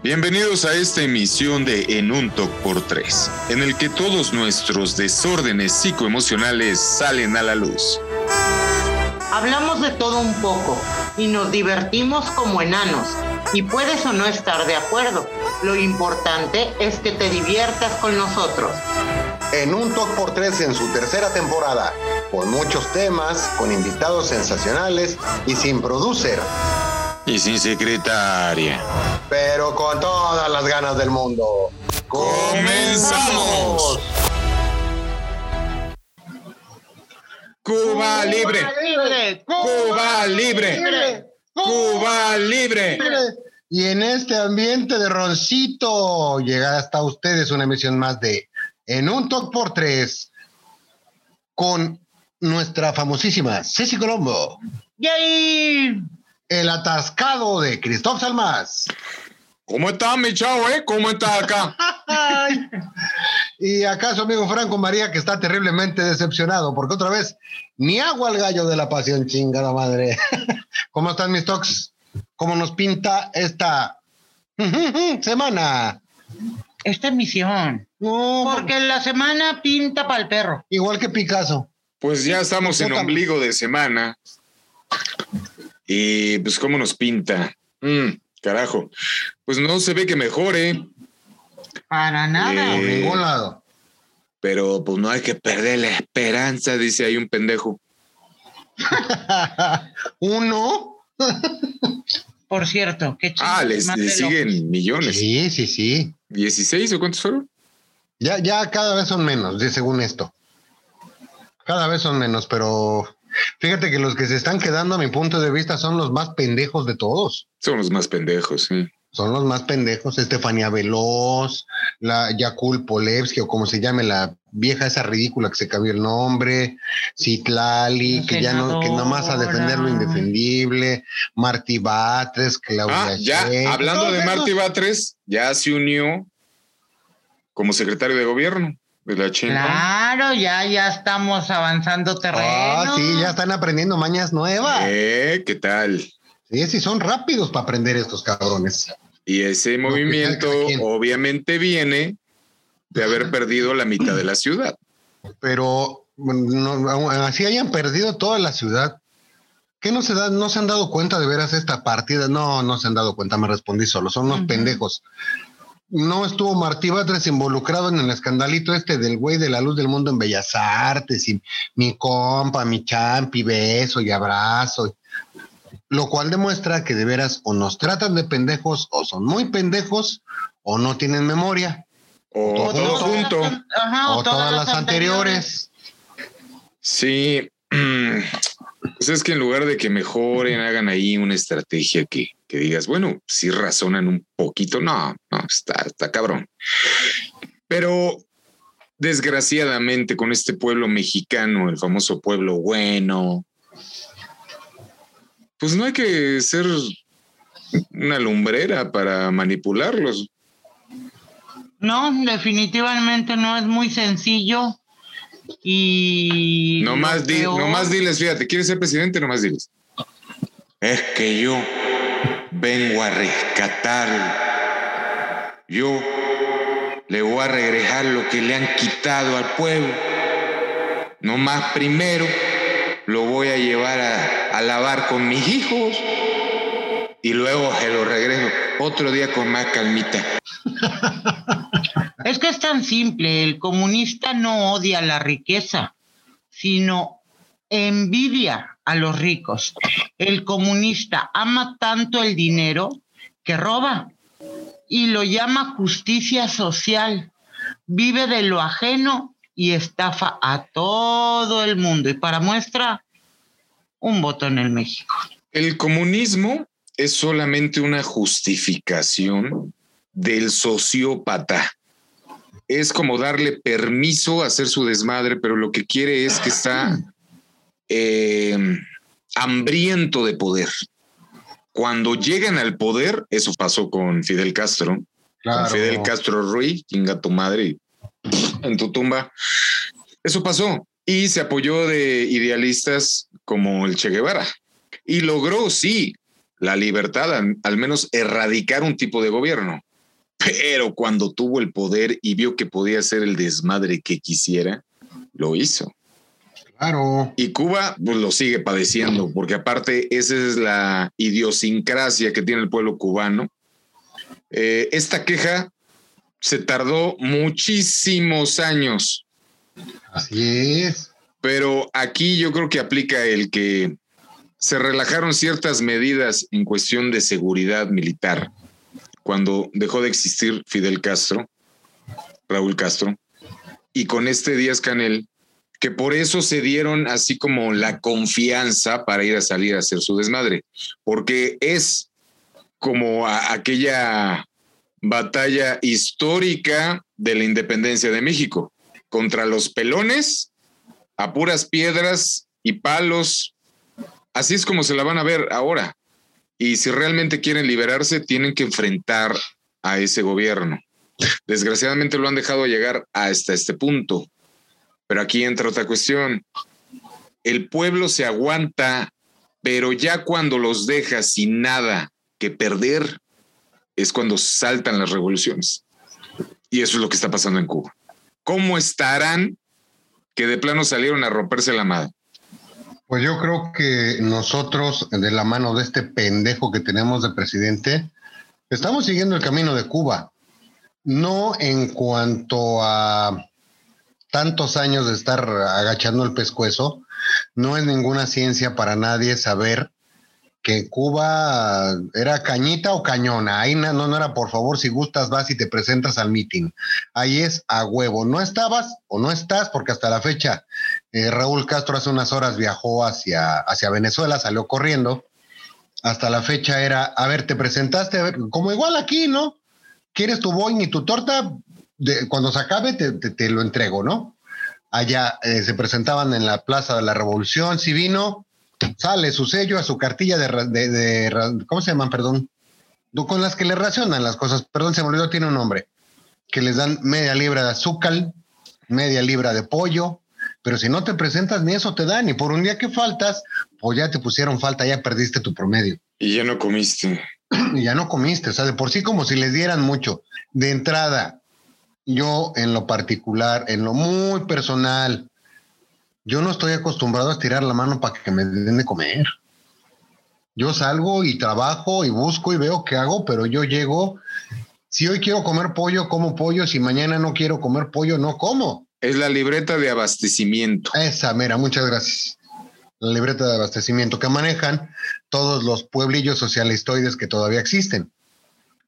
Bienvenidos a esta emisión de En un Talk por Tres, en el que todos nuestros desórdenes psicoemocionales salen a la luz. Hablamos de todo un poco y nos divertimos como enanos. Y puedes o no estar de acuerdo. Lo importante es que te diviertas con nosotros. En un Talk por Tres en su tercera temporada, con muchos temas, con invitados sensacionales y sin producer. Y sin secretaria. Pero con todas las ganas del mundo. ¡Comenzamos! Cuba libre. libre! Cuba libre. Cuba libre. Y en este ambiente de roncito, llega hasta ustedes una emisión más de En un Talk por Tres con nuestra famosísima Ceci Colombo, ¡Yay! El atascado de Cristóbal Salmas. ¿Cómo está mi chavo, eh? ¿Cómo está acá? Y acá su amigo Franco María, que está terriblemente decepcionado, porque otra vez ni agua al gallo de la pasión, chingada madre. ¿Cómo están mis tocs? ¿Cómo nos pinta esta semana? Esta emisión. No, Porque la semana pinta para el perro. igual que Picasso. Pues ya estamos en ombligo de semana. Y pues, ¿cómo nos pinta? Mm, carajo. Pues no se ve que mejore, Para nada. Por Eh, ningún lado. pero pues no hay que perder la esperanza, dice ahí un pendejo. Uno. Por cierto, qué chido. Ah, les, siguen millones. Sí, sí, sí. ¿16 o cuántos fueron? Ya, ya cada vez son menos, de- según esto. Cada vez son menos, pero fíjate que los que se están quedando, a mi punto de vista, son los más pendejos de todos. Son los más pendejos, sí. Son los más pendejos. Estefanía Veloz, la Yakul Polevsky, o como se llame la vieja esa ridícula que se cambió el nombre, Citlali, La que ya no, que nada más a defender lo indefendible, Martí Batres, Claudia Ah, ya, hablando de. Martí Batres, ya se unió como secretario de gobierno de la China. Claro, ya, ya estamos avanzando terreno. Ah, sí, ya están aprendiendo mañas nuevas. Eh, ¿Qué tal? Sí, sí, son rápidos para aprender estos cabrones. Y ese No, movimiento obviamente viene de haber perdido la mitad de la ciudad. Pero no, así hayan perdido toda la ciudad. ¿Qué no se da, no se han dado cuenta de veras esta partida? No, no se han dado cuenta, me respondí solo, son unos pendejos. No estuvo Martí Batres involucrado en el escandalito este del güey de la luz del mundo en Bellas Artes y mi compa, mi champi, beso y abrazo. Lo cual demuestra que de veras o nos tratan de pendejos o son muy pendejos o no tienen memoria. O O todo junto. Ajá, o todas las anteriores. Sí. Pues es que en lugar de que mejoren, hagan ahí una estrategia que, que digas, bueno, si razonan un poquito, no, no, está, está cabrón. Pero desgraciadamente con este pueblo mexicano, el famoso pueblo bueno, pues no hay que ser una lumbrera para manipularlos. No, definitivamente no es muy sencillo. Y. Nomás, lo di, peor- nomás diles, fíjate, ¿quieres ser presidente? Nomás diles. Es que yo vengo a rescatar. Yo le voy a regresar lo que le han quitado al pueblo. Nomás primero lo voy a llevar a, a lavar con mis hijos y luego se lo regreso otro día con más calmita. Es que es tan simple. El comunista no odia la riqueza, sino envidia a los ricos. El comunista ama tanto el dinero que roba y lo llama justicia social. Vive de lo ajeno y estafa a todo el mundo. Y para muestra, un voto en el México. El comunismo es solamente una justificación del sociópata. Es como darle permiso a hacer su desmadre, pero lo que quiere es que está eh, hambriento de poder. Cuando llegan al poder, eso pasó con Fidel Castro, Claro. con Fidel Castro Ruiz, chinga tu madre en tu tumba. Eso pasó y se apoyó de idealistas como el Che Guevara y logró, sí, la libertad, al, al menos erradicar un tipo de gobierno. Pero cuando tuvo el poder y vio que podía hacer el desmadre que quisiera, lo hizo. Claro. Y Cuba pues, lo sigue padeciendo, porque aparte esa es la idiosincrasia que tiene el pueblo cubano. Eh, esta queja se tardó muchísimos años. Así es. Pero aquí yo creo que aplica el que se relajaron ciertas medidas en cuestión de seguridad militar cuando dejó de existir Fidel Castro, Raúl Castro, y con este Díaz Canel, que por eso se dieron así como la confianza para ir a salir a hacer su desmadre, porque es como aquella batalla histórica de la independencia de México contra los pelones a puras piedras y palos. Así es como se la van a ver ahora. Y si realmente quieren liberarse, tienen que enfrentar a ese gobierno. Desgraciadamente lo han dejado llegar hasta este punto. Pero aquí entra otra cuestión. El pueblo se aguanta, pero ya cuando los deja sin nada que perder, es cuando saltan las revoluciones. Y eso es lo que está pasando en Cuba. ¿Cómo estarán que de plano salieron a romperse la madre? Pues yo creo que nosotros, de la mano de este pendejo que tenemos de presidente, estamos siguiendo el camino de Cuba. No en cuanto a tantos años de estar agachando el pescuezo, no es ninguna ciencia para nadie saber que Cuba era cañita o cañona. Ahí no, no era, por favor, si gustas, vas y te presentas al meeting. Ahí es a huevo. No estabas o no estás, porque hasta la fecha eh, Raúl Castro hace unas horas viajó hacia, hacia Venezuela, salió corriendo. Hasta la fecha era, a ver, te presentaste, a ver, como igual aquí, ¿no? ¿Quieres tu boing y tu torta? De, cuando se acabe, te, lo entrego, ¿no? Allá eh, se presentaban en la Plaza de la Revolución, si vino, sale su sello a su cartilla de, ¿cómo se llaman? Perdón. Con las que le racionan las cosas, perdón, se me olvidó, tiene un nombre, que les dan media libra de azúcar, media libra de pollo, pero si no te presentas ni eso te dan, y por un día que faltas, pues ya te pusieron falta, ya perdiste tu promedio. Y ya no comiste. Y ya no comiste, o sea, de por sí como si les dieran mucho. De entrada, yo en lo particular, en lo muy personal, yo no estoy acostumbrado a estirar la mano para que me den de comer. Yo salgo y trabajo y busco y veo qué hago, pero yo llego. Si hoy quiero comer pollo, como pollo. Si mañana no quiero comer pollo, no como. Es la libreta de abastecimiento. Esa, mira, muchas gracias. La libreta de abastecimiento que manejan todos los pueblillos socialistoides que todavía existen.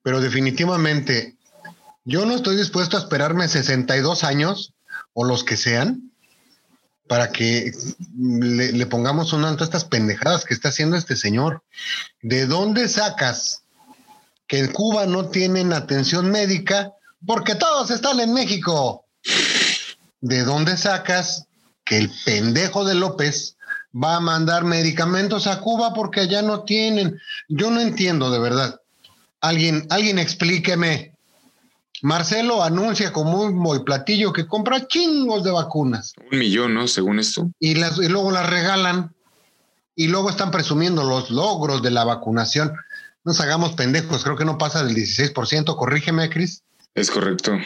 Pero definitivamente, yo no estoy dispuesto a esperarme 62 años o los que sean para que le, pongamos un alto a estas pendejadas que está haciendo este señor. ¿De dónde sacas que en Cuba no tienen atención médica? Porque todos están en México. ¿De dónde sacas que el pendejo de López va a mandar medicamentos a Cuba porque allá no tienen? Yo no entiendo de verdad. Alguien, alguien explíqueme. Marcelo anuncia como un muy platillo que compra chingos de vacunas. Un millón, ¿no? Según esto. Y, las, y luego las regalan y luego están presumiendo los logros de la vacunación. Nos hagamos pendejos, creo que no pasa del 16%, corrígeme, Cris. Es correcto.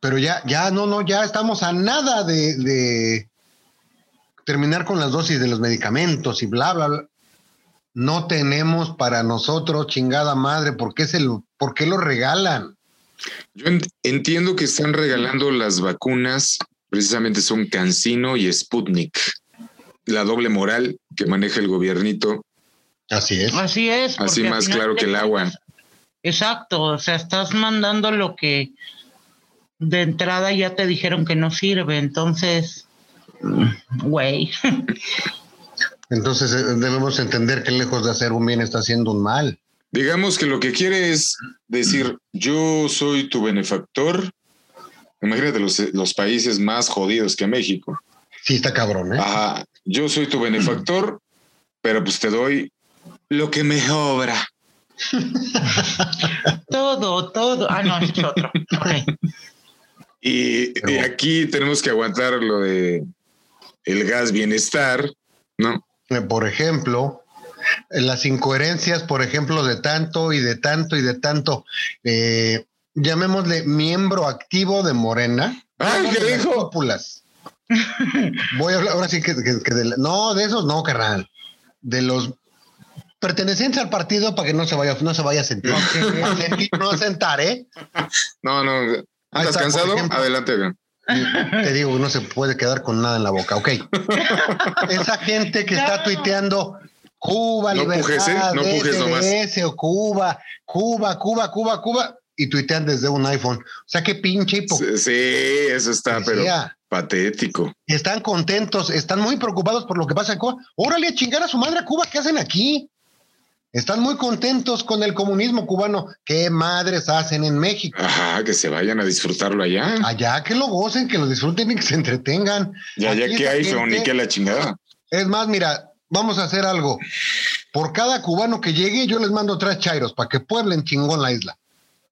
Pero ya, ya, no, no, ya estamos a nada de, de terminar con las dosis de los medicamentos y bla, bla, bla. No tenemos para nosotros, chingada madre, ¿por qué, se lo, ¿por qué lo regalan? Yo entiendo que están regalando las vacunas, precisamente son Cancino y Sputnik, la doble moral que maneja el gobiernito. Así es. Así es. Así más claro que el agua. Exacto, o sea, estás mandando lo que de entrada ya te dijeron que no sirve, entonces, güey. Entonces eh, debemos entender que lejos de hacer un bien está haciendo un mal. Digamos que lo que quiere es decir, yo soy tu benefactor. Imagínate los, países más jodidos que México. Sí, está cabrón, ¿eh? Ajá, yo soy tu benefactor, pero pues te doy lo que me obra. todo, todo. Ah, no, es otro. Y, y, aquí tenemos que aguantar lo de el gas bienestar, ¿no? Por ejemplo, las incoherencias, por ejemplo, de tanto y de tanto y de tanto. Eh, llamémosle miembro activo de Morena. Ay, ¿qué de las dijo? cúpulas. Voy a hablar, ahora sí que, que- que de la- no, de esos no, carnal. De los pertenecientes al partido para que no se vaya, no se vaya a sentir. A sentir, no a sentar, ¿eh? No, no. ¿Estás está, cansado? ejemplo. Adelante, vean. Te digo, no se puede quedar con nada en la boca, ok. Esa gente que está tuiteando Cuba, No libertad, pujes, ¿eh? No pujes nomás. DSDS o Cuba, Cuba, Cuba, Cuba, Cuba, y tuitean desde un iPhone. O sea, qué pinche hipocresía. Sí, sí, eso está, pero patético. Están contentos, están muy preocupados por lo que pasa en Cuba. Órale, a chingar a su madre a Cuba, ¿qué hacen aquí? Están muy contentos con el comunismo cubano. ¿Qué madres hacen en México? Ajá, que se vayan a disfrutarlo allá. Allá que lo gocen, que lo disfruten y que se entretengan. Y allá Aquí que hay, gente- ni que la chingada. Es más, mira, vamos a hacer algo. Por cada cubano que llegue, yo les mando tres chairos para que pueblen chingón la isla.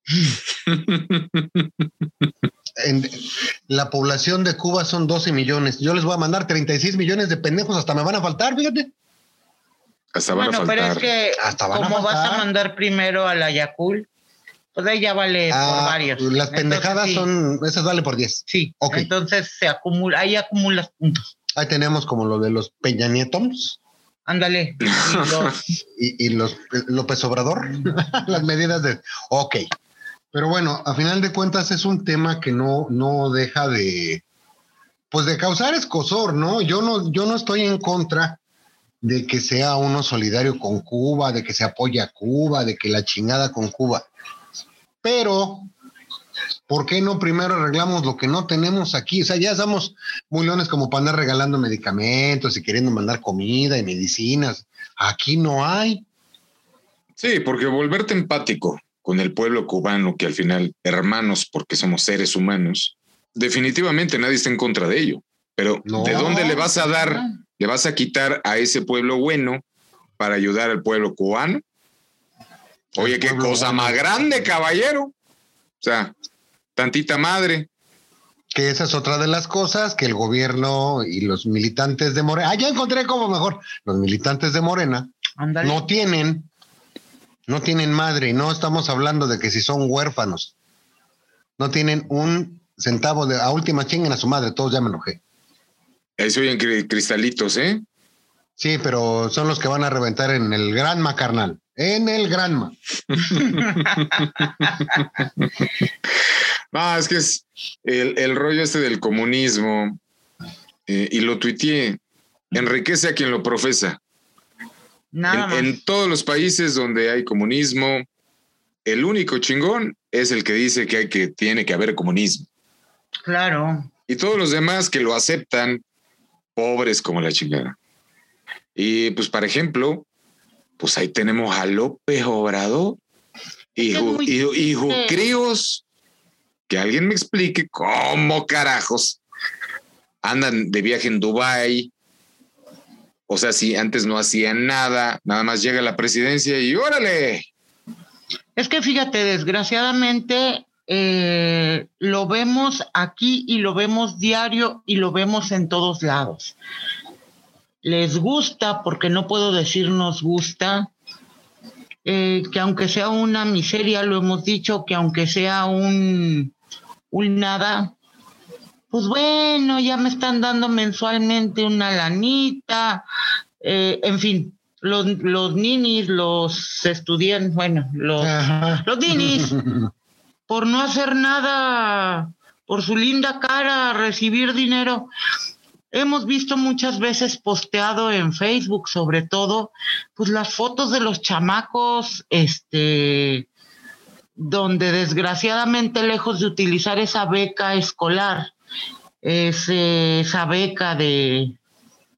En- la población de Cuba son 12 millones. Yo les voy a mandar 36 millones de pendejos, hasta me van a faltar, fíjate. Hasta van Bueno, a pero faltar. es que Hasta van a como vas a mandar primero a la Yakul, pues ahí ya vale por Ah, varios. las Entonces, pendejadas sí, son, esas vale por 10. Sí, Ok. entonces se acumula, ahí acumulas puntos. Ahí tenemos como lo de los Peña Nietos Ándale. y los- los López Obrador, las medidas de... Ok, pero bueno, a final de cuentas es un tema que no, no deja de, pues de causar escosor, ¿no? Yo no, yo no estoy en contra de que sea uno solidario con Cuba, de que se apoye a Cuba, de que la chingada con Cuba. Pero, ¿por qué no primero arreglamos lo que no tenemos aquí? O sea, ya somos muy leones como para andar regalando medicamentos y queriendo mandar comida y medicinas. Aquí no hay. Sí, porque volverte empático con el pueblo cubano, que al final, hermanos, porque somos seres humanos, definitivamente nadie está en contra de ello. Pero No. ¿de dónde le vas a dar, le vas a quitar a ese pueblo bueno para ayudar al pueblo cubano? Oye, qué cosa más grande, caballero. O sea, tantita madre. Que esa es otra de las cosas que el gobierno y los militantes de Morena, ah, ya encontré como mejor, los militantes de Morena no tienen, no tienen madre y no estamos hablando de que si son huérfanos, no tienen un centavo de, a última chinguen a su madre, todos ya me enojé. Ahí se oyen cri- cristalitos, ¿eh? Sí, pero son los que van a reventar en el Granma, carnal. En el Granma. No, es que es el, el rollo este del comunismo, eh, y lo tuiteé, enriquece a quien lo profesa. Nada En, más. en todos los países donde hay comunismo, el único chingón es el que dice que, hay que tiene que haber comunismo. Claro. Y todos los demás que lo aceptan, pobres como la chingada. Y pues, por ejemplo, pues ahí tenemos a López Obrador y, y, y triste. jucríos. Que alguien me explique cómo carajos andan de viaje en Dubái. O sea, si antes no hacían nada, nada más llega la presidencia y órale. Es que fíjate, desgraciadamente eh, lo vemos aquí y lo vemos diario y lo vemos en todos lados. Les gusta, porque no puedo decir nos gusta, eh, que aunque sea una miseria, lo hemos dicho, que aunque sea un, un nada, pues bueno, ya me están dando mensualmente una lanita, eh, en fin, los, los ninis, los estudiantes, bueno, los, Ajá. los ninis, por no hacer nada, por su linda cara, recibir dinero. Hemos visto muchas veces posteado en Facebook, sobre todo, pues las fotos de los chamacos, este, donde desgraciadamente lejos de utilizar esa beca escolar, esa beca de,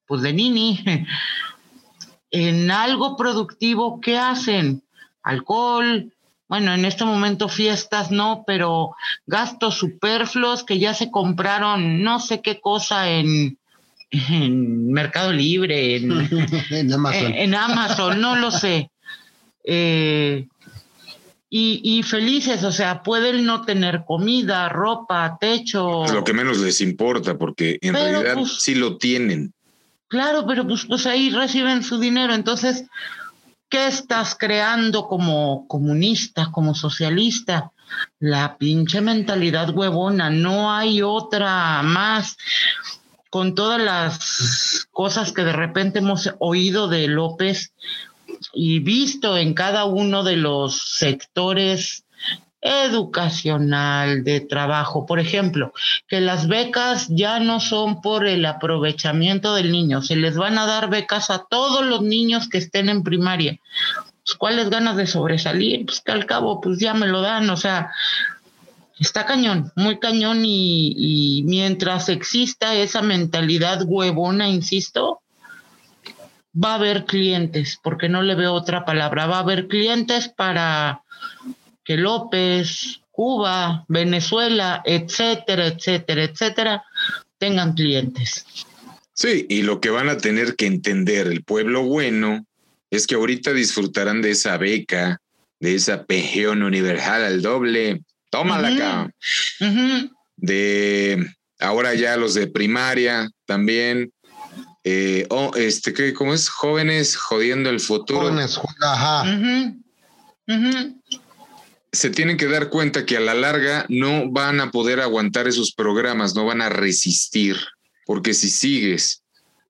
pues de nini, en algo productivo, ¿qué hacen? Alcohol, bueno, en este momento fiestas no, pero gastos superfluos que ya se compraron no sé qué cosa en, en Mercado Libre, en, en Amazon. en, en Amazon, no lo sé. Eh, y, y felices, o sea, pueden no tener comida, ropa, techo. Lo que menos les importa, porque en Pero, realidad pues, sí lo tienen. Claro, pero pues, pues ahí reciben su dinero. Entonces, ¿qué estás creando como comunista, como socialista? La pinche mentalidad huevona, no hay otra más. Con todas las cosas que de repente hemos oído de López y visto en cada uno de los sectores educacional, de trabajo. Por ejemplo, que las becas ya no son por el aprovechamiento del niño, se les van a dar becas a todos los niños que estén en primaria. Pues, ¿Cuáles ganas de sobresalir? Pues que al cabo, pues ya me lo dan, o sea, está cañón, muy cañón y, y mientras exista esa mentalidad huevona, insisto, va a haber clientes, porque no le veo otra palabra, va a haber clientes para que López, Cuba, Venezuela, etcétera, etcétera, etcétera, tengan clientes. Sí, y lo que van a tener que entender el pueblo bueno es que ahorita disfrutarán de esa beca, de esa pensión universal al doble. Tómala acá. De ahora ya los de primaria también. Eh, oh, este, ¿qué, ¿cómo es? Jóvenes jodiendo el futuro. Jóvenes, ajá. se tienen que dar cuenta que a la larga no van a poder aguantar esos programas, no van a resistir, porque si sigues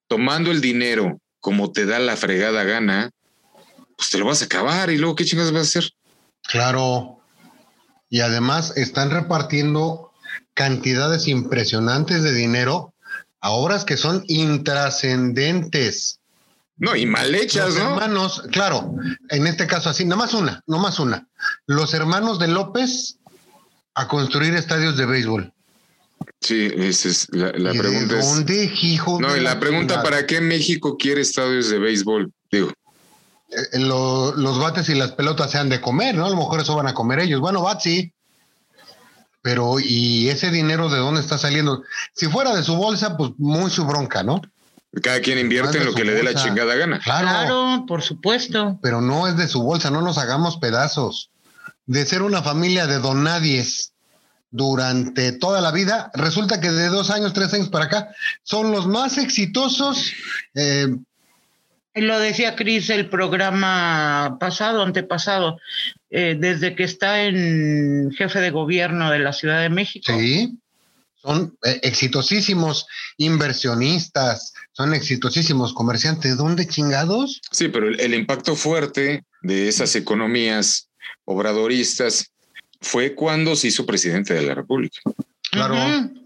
tomando el dinero como te da la fregada gana, pues te lo vas a acabar y luego qué chingas vas a hacer. Claro. Y además están repartiendo cantidades impresionantes de dinero a obras que son intrascendentes. No, y mal hechas, Los ¿no? hermanos, claro, en este caso así, nada más una, no más una. Los hermanos de López a construir estadios de béisbol. Sí, esa es la, la ¿Y de pregunta. es, ¿Dónde, hijo? no, de y la pregunta, chingada? ¿para qué México quiere estadios de béisbol? Digo, Eh, lo- los bates y las pelotas sean de comer, ¿no? A lo mejor eso van a comer ellos. Bueno, bat sí. Pero, ¿y ese dinero de dónde está saliendo? Si fuera de su bolsa, pues muy su bronca, ¿no? cada quien invierte en lo que le dé la chingada gana. Claro, Claro, por supuesto. pero no es de su bolsa, no nos hagamos pedazos. De ser una familia de donadies durante toda la vida, resulta que de dos años, tres años para acá, son los más exitosos. eh, Lo decía Cris el programa pasado, antepasado, eh, desde que está en jefe de gobierno de la Ciudad de México. Sí, son eh, exitosísimos inversionistas, son exitosísimos comerciantes. ¿Dónde chingados? Sí, pero el, el impacto fuerte de esas economías obradoristas fue cuando se hizo presidente de la República. Claro.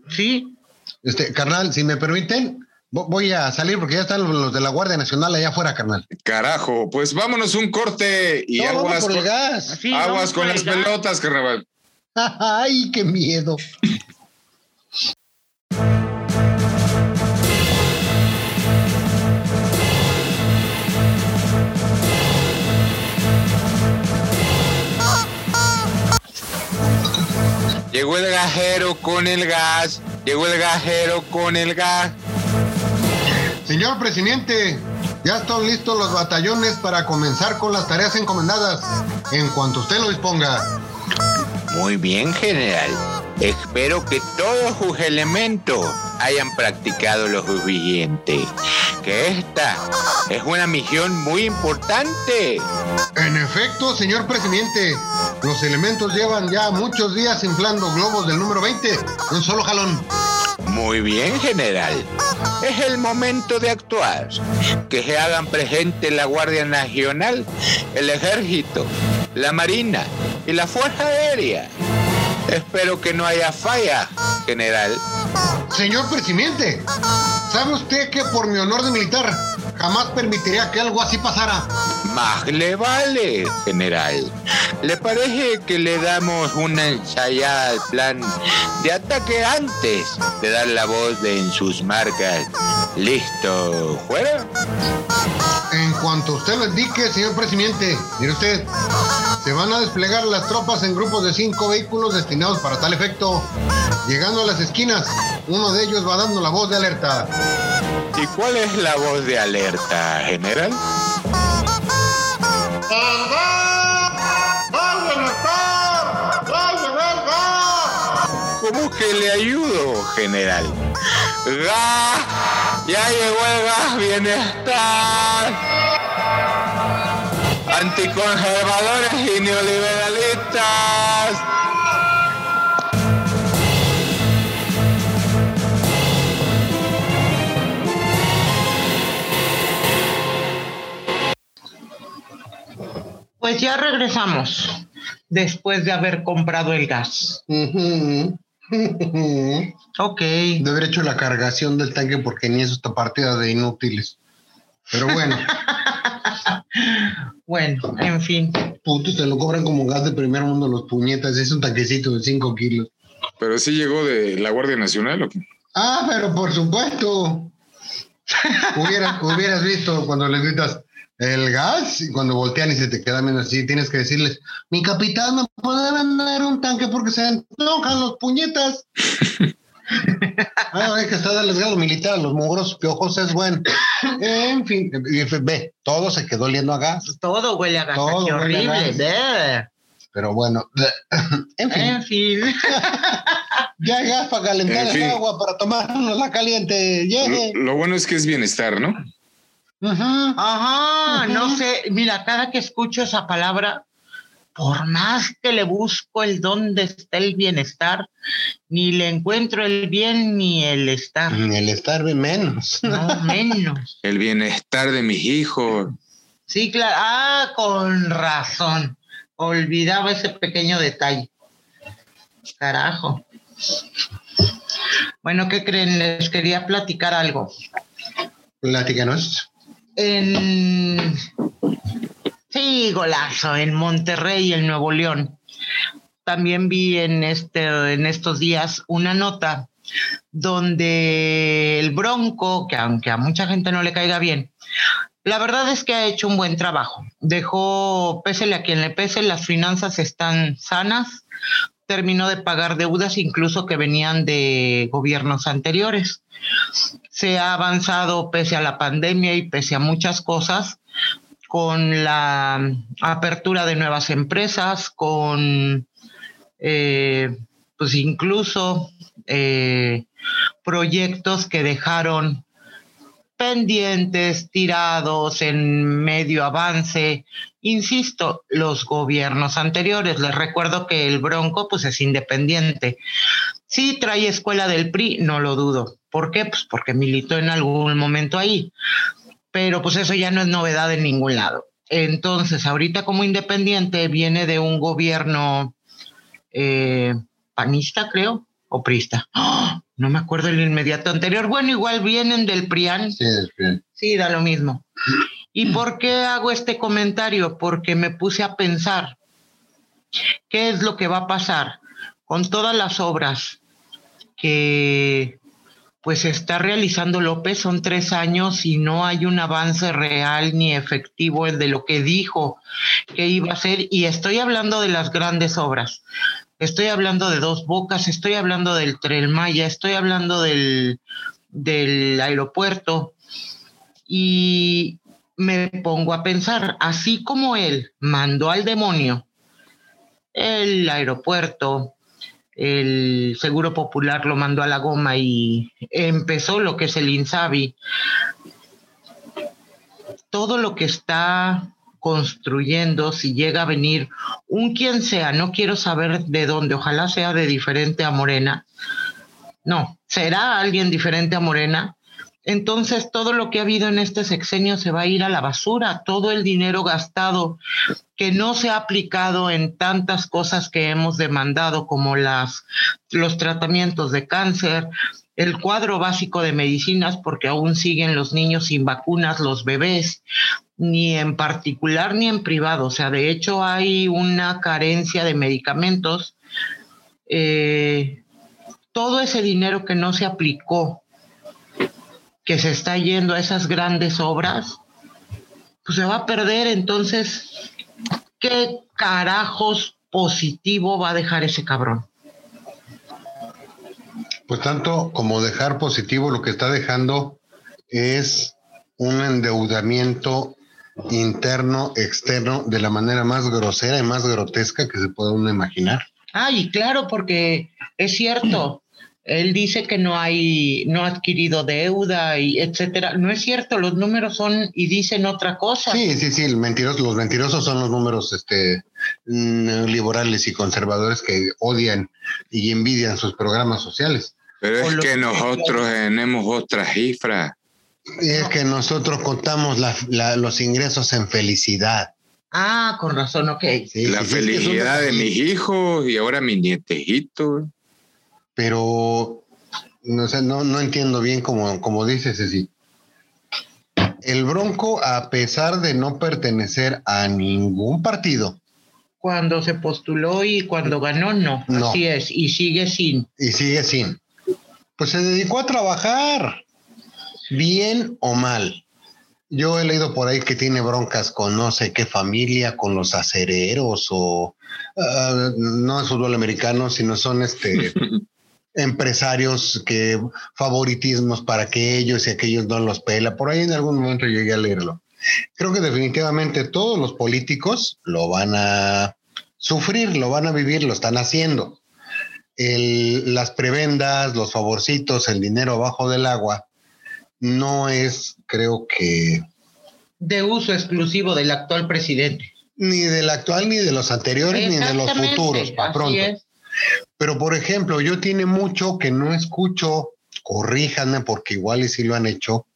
Sí. Este, carnal, si me permiten, voy a salir porque ya están los- de la Guardia Nacional allá afuera, carnal. Carajo, pues vámonos un corte y No, aguas, con, gas. Sí, aguas con las gas. pelotas, carnaval. Ay, qué miedo. Llegó el gajero con el gas, llegó el gajero con el gas. Señor presidente, ya están listos los batallones para comenzar con las tareas encomendadas en cuanto usted lo disponga. Muy bien, general. Espero que todos sus elementos hayan practicado lo suficiente. Que esta es una misión muy importante. En efecto, señor presidente, los elementos llevan ya muchos días inflando globos del número 20 de un solo jalón. Muy bien, general. Es el momento de actuar. Que se hagan presente la Guardia Nacional, el Ejército, la Marina y la Fuerza Aérea. Espero que no haya falla, general. Señor presidente, ¿sabe usted que por mi honor de militar jamás permitiría que algo así pasara? Más le vale, general. ¿Le parece que le damos una ensayada al plan de ataque antes de dar la voz de en sus marcas? ¿Listo? ¿Fuera? En cuanto usted lo indique, señor presidente, mire usted, se van a desplegar las tropas en grupos de cinco vehículos destinados para tal efecto. Llegando a las esquinas, uno de ellos va dando la voz de alerta. ¿Y cuál es la voz de alerta, general? ¿Cómo que le ayudo, general? ¡Gas! ¡Ya llegó el gas bienestar! Anticonservadores y neoliberalistas, Pues ya regresamos después de haber comprado el gas. Ok. De haber hecho la cargación del tanque porque ni eso está partida de inútiles. Pero bueno, Bueno, en fin. putos, te lo cobran como gas de primer mundo los puñetas. Es un tanquecito de 5 kilos. Pero sí llegó de la Guardia Nacional o qué? Ah, pero por supuesto. hubieras, hubieras visto cuando les gritas el gas y cuando voltean y se te quedan viendo así, tienes que decirles, mi capitán, ¿me puede vender un tanque porque se enojan los puñetas? Ah, hay que estar darles grado militar a los mugrosos piojos, es bueno. En fin, ve, todo se quedó oliendo a gas. Todo huele a gas. Todo qué horrible. gas. Pero bueno, en fin, En fin. ya hay gas para calentar En fin. el agua, para tomarnos la caliente. Llegue. Lo, lo bueno es que es bienestar, ¿no? Ajá, no sé. Mira, cada que escucho esa palabra, por más que le busco el dónde está el bienestar, ni le encuentro el bien ni el estar. Ni el estar bien menos. No menos. El bienestar de mis hijos. Sí, claro. Ah, con razón. Olvidaba ese pequeño detalle. Carajo. Bueno, ¿qué creen? Les quería platicar algo. Platícanos. En. Sí, golazo, en Monterrey, en Nuevo León. También vi en, este, en estos días una nota donde el Bronco, que aunque a mucha gente no le caiga bien, la verdad es que ha hecho un buen trabajo. Dejó, pésele a quien le pese, las finanzas están sanas. Terminó de pagar deudas incluso que venían de gobiernos anteriores. Se ha avanzado pese a la pandemia y pese a muchas cosas con la apertura de nuevas empresas, con eh, pues incluso eh, proyectos que dejaron pendientes, tirados en medio avance. Insisto, los gobiernos anteriores, les recuerdo que el Bronco pues es independiente. Sí trae escuela del PRI, no lo dudo. ¿Por qué? Pues porque militó en algún momento ahí. Pero pues eso ya no es novedad en ningún lado. Entonces, ahorita como independiente viene de un gobierno eh, panista, creo, o prista. ¡Ah! No me acuerdo el inmediato anterior. Bueno, igual vienen del PRIAN. Sí, es bien. Sí, da lo mismo. ¿Y por qué hago este comentario? Porque me puse a pensar qué es lo que va a pasar con todas las obras que pues está realizando López. Son tres años y no hay un avance real ni efectivo de lo que dijo que iba a hacer. Y estoy hablando de las grandes obras. Estoy hablando de Dos Bocas, estoy hablando del Tren Maya, estoy hablando del, del aeropuerto. Y me pongo a pensar, así como él mandó al demonio el aeropuerto, el Seguro Popular lo mandó a la goma y empezó lo que es el INSABI, todo lo que está construyendo, si llega a venir un quien sea, no quiero saber de dónde, ojalá sea de diferente a Morena, no, será alguien diferente a Morena, entonces todo lo que ha habido en este sexenio se va a ir a la basura, todo el dinero gastado que no se ha aplicado en tantas cosas que hemos demandado como las los tratamientos de cáncer, el cuadro básico de medicinas porque aún siguen los niños sin vacunas, los bebés, ni en particular ni en privado, o sea, de hecho hay una carencia de medicamentos. Eh, todo ese dinero que no se aplicó que se está yendo a esas grandes obras, pues se va a perder. Entonces, ¿qué carajos positivo va a dejar ese cabrón? Pues tanto como dejar positivo lo que está dejando es un endeudamiento interno, externo, de la manera más grosera y más grotesca que se pueda uno imaginar. Ah, y claro, porque es cierto. Él dice que no hay, no ha adquirido deuda y etcétera. No es cierto, los números son y dicen otra cosa. Sí, sí, sí, mentiroso, los mentirosos son los números este, liberales y conservadores que odian y envidian sus programas sociales. Pero es que que- nosotros tenemos otra cifra. Y es que nosotros contamos la- la- los ingresos en felicidad. Ah, con razón, ok. Sí, la sí, felicidad de mis hijos y ahora mi nietejito. Pero no, sé, no, no entiendo bien como, como dice Ceci. El Bronco, a pesar de no pertenecer a ningún partido Cuando se postuló y cuando ganó, no. No. Así es, y sigue sin. y sigue sin, pues se dedicó a trabajar, bien o mal. Yo he leído por ahí que tiene broncas con no sé qué familia, con los acereros o ah, no es fútbol americano, sino son este empresarios que favoritismos para que ellos y aquellos no los pela. Por ahí en algún momento llegué a leerlo. Creo que definitivamente todos los políticos lo van a sufrir, lo van a vivir, lo están haciendo. El- las prebendas, los favorcitos, el dinero abajo del agua, no es, creo que, De uso exclusivo del actual presidente. ni del actual, ni de los anteriores, ni de los futuros, para pronto. es. Pero, por ejemplo, yo tiene mucho que no escucho, corríjanme porque igual y si lo han hecho,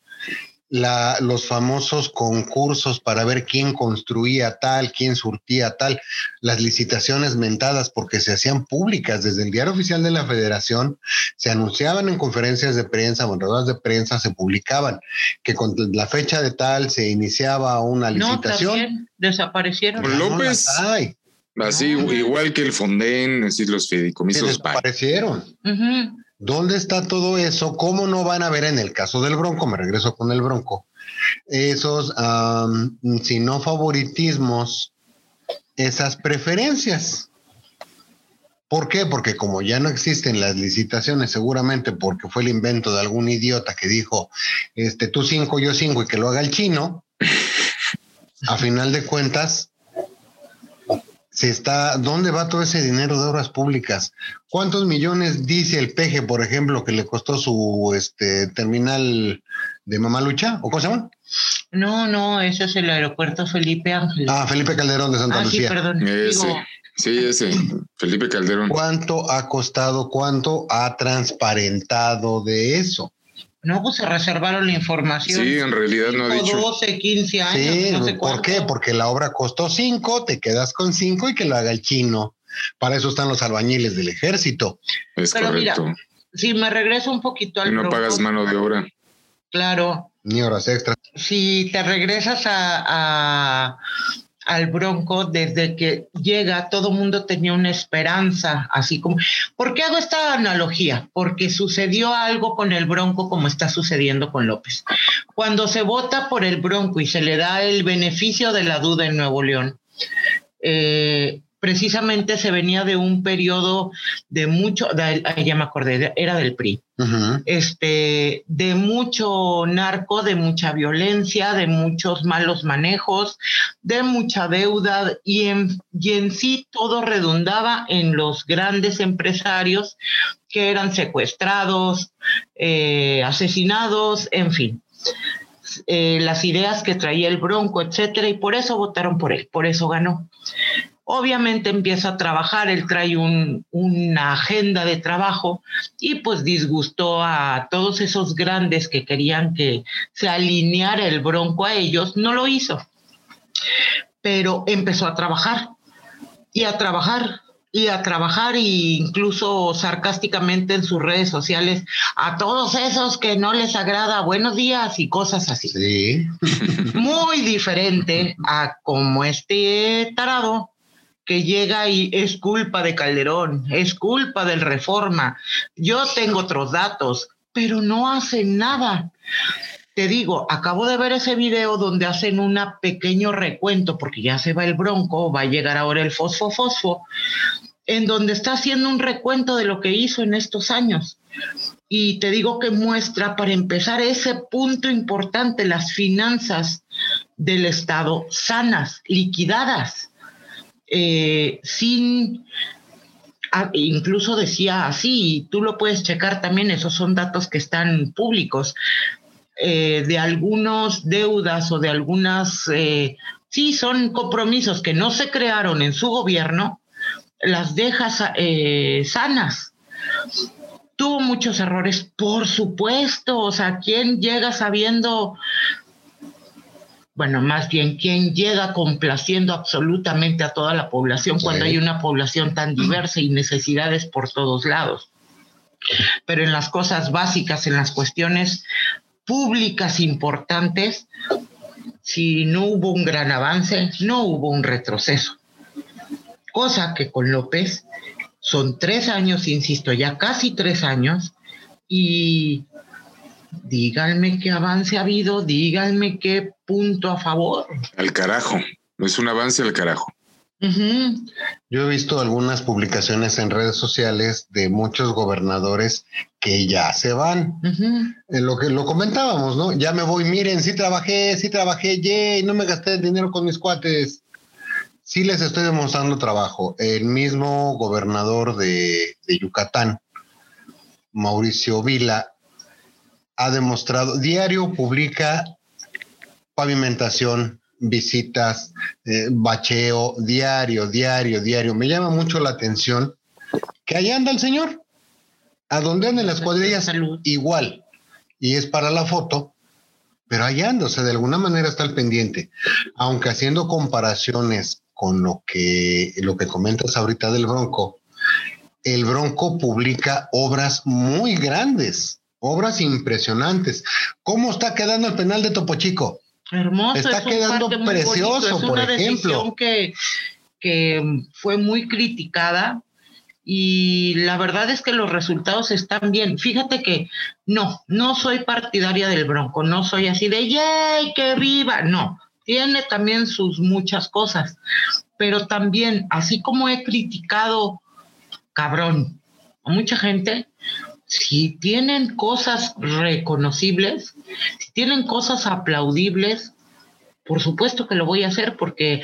la, los famosos concursos para ver quién construía tal, quién surtía tal, las licitaciones mentadas porque se hacían públicas desde el diario oficial de la federación, se anunciaban en conferencias de prensa o en ruedas de prensa, se publicaban que con la fecha de tal se iniciaba una No, licitación. también desaparecieron. No López. Así, No. igual que el Fonden, así los se fideicomisos van. desaparecieron. Ujú. ¿Dónde está todo eso? ¿Cómo no van a ver en el caso del Bronco? Me regreso con el Bronco. Esos, si no favoritismos, esas preferencias. ¿Por qué? Porque como ya no existen las licitaciones, seguramente porque fue el invento de algún idiota que dijo, este, tú cinco, yo cinco y que lo haga el chino, a final de cuentas, se está, ¿dónde va todo ese dinero de obras públicas? ¿Cuántos millones dice el peje, por ejemplo, que le costó su este terminal de Mamalucha? ¿O cómo se llama? No, no, ese es el aeropuerto Felipe Ángel. Ah, Felipe Calderón de Santa Ah, sí, Lucía. perdón. Ese, Digo, sí, ese, Felipe Calderón. ¿Cuánto ha costado? ¿Cuánto ha transparentado de eso? No, pues se reservaron la información. Sí, en realidad no ha dicho. 12, 15 años. Sí, no sé ¿por cuánto. qué? Porque la obra costó cinco, te quedas con cinco y que lo haga el chino. Para eso están los albañiles del ejército. Es Pero mira, correcto. Si me regreso un poquito al Y no pagas mano de obra. Claro, Ni horas extras. si te regresas a, a- al Bronco, desde que llega, todo mundo tenía una esperanza, así como... ¿Por qué hago esta analogía? Porque sucedió algo con el Bronco como está sucediendo con López. Cuando se vota por el Bronco y se le da el beneficio de la duda en Nuevo León, eh, precisamente se venía de un periodo de mucho, de- ya me acordé, era del PRI, este, de mucho narco, de mucha violencia, de muchos malos manejos, de mucha deuda y en, y en sí todo redundaba en los grandes empresarios que eran secuestrados, eh, asesinados, en fin. Eh, las ideas que traía el Bronco, etcétera, y por eso votaron por él, por eso ganó. Obviamente empieza a trabajar, él trae un- una agenda de trabajo y pues disgustó a todos esos grandes que querían que se alineara el bronco a ellos, no lo hizo, pero empezó a trabajar y a trabajar y a trabajar e incluso sarcásticamente en sus redes sociales a todos esos que no les agrada buenos días y cosas así Sí. muy diferente a como este tarado que llega y es culpa de Calderón, es culpa del Reforma. Yo tengo otros datos, pero no hacen nada. Te digo, acabo de ver ese video donde hacen un pequeño recuento, porque ya se va el bronco, va a llegar ahora el fosfo fosfo, en donde está haciendo un recuento de lo que hizo en estos años. Y te digo que muestra, para empezar, ese punto importante, las finanzas del Estado sanas, liquidadas, eh, sin, ah, incluso decía así, tú lo puedes checar también, esos son datos que están públicos, eh, de algunas deudas o de algunas, eh, sí, son compromisos que no se crearon en su gobierno, las dejas sanas. Tuvo muchos errores, por supuesto. O sea, ¿quién llega sabiendo bueno, más bien quién llega complaciendo absolutamente a toda la población cuando hay una población tan diversa y necesidades por todos lados. Pero en las cosas básicas, en las cuestiones públicas importantes, si no hubo un gran avance, no hubo un retroceso. Cosa que con López son tres años, insisto, ya casi tres años, y díganme qué avance ha habido, díganme qué punto a favor. Al carajo. Es un avance al carajo. Yo he visto algunas publicaciones en redes sociales de muchos gobernadores que ya se van. En lo que lo comentábamos, ¿no? Ya me voy, miren, sí trabajé, sí trabajé, yay, no me gasté el dinero con mis cuates. Sí les estoy demostrando trabajo. El mismo gobernador de, de Yucatán, Mauricio Vila, ha demostrado, diario publica pavimentación, visitas, eh, bacheo, diario, diario, diario. Me llama mucho la atención que allá anda el señor. A donde andan las cuadrillas, igual. Y es para la foto, pero allá anda, o sea, de alguna manera está al pendiente. Aunque haciendo comparaciones con lo que, lo que comentas ahorita del Bronco, el Bronco publica obras muy grandes, obras impresionantes. ¿Cómo está quedando el penal de Topo Chico? Hermoso. Está es quedando precioso, es por una ejemplo. decisión que, que fue muy criticada y la verdad es que los resultados están bien. Fíjate que no, no soy partidaria del Bronco, no soy así de ¡yay, que viva! No, tiene también sus muchas cosas, pero también, así como he criticado, cabrón, a mucha gente, si tienen cosas reconocibles, si tienen cosas aplaudibles, por supuesto que lo voy a hacer porque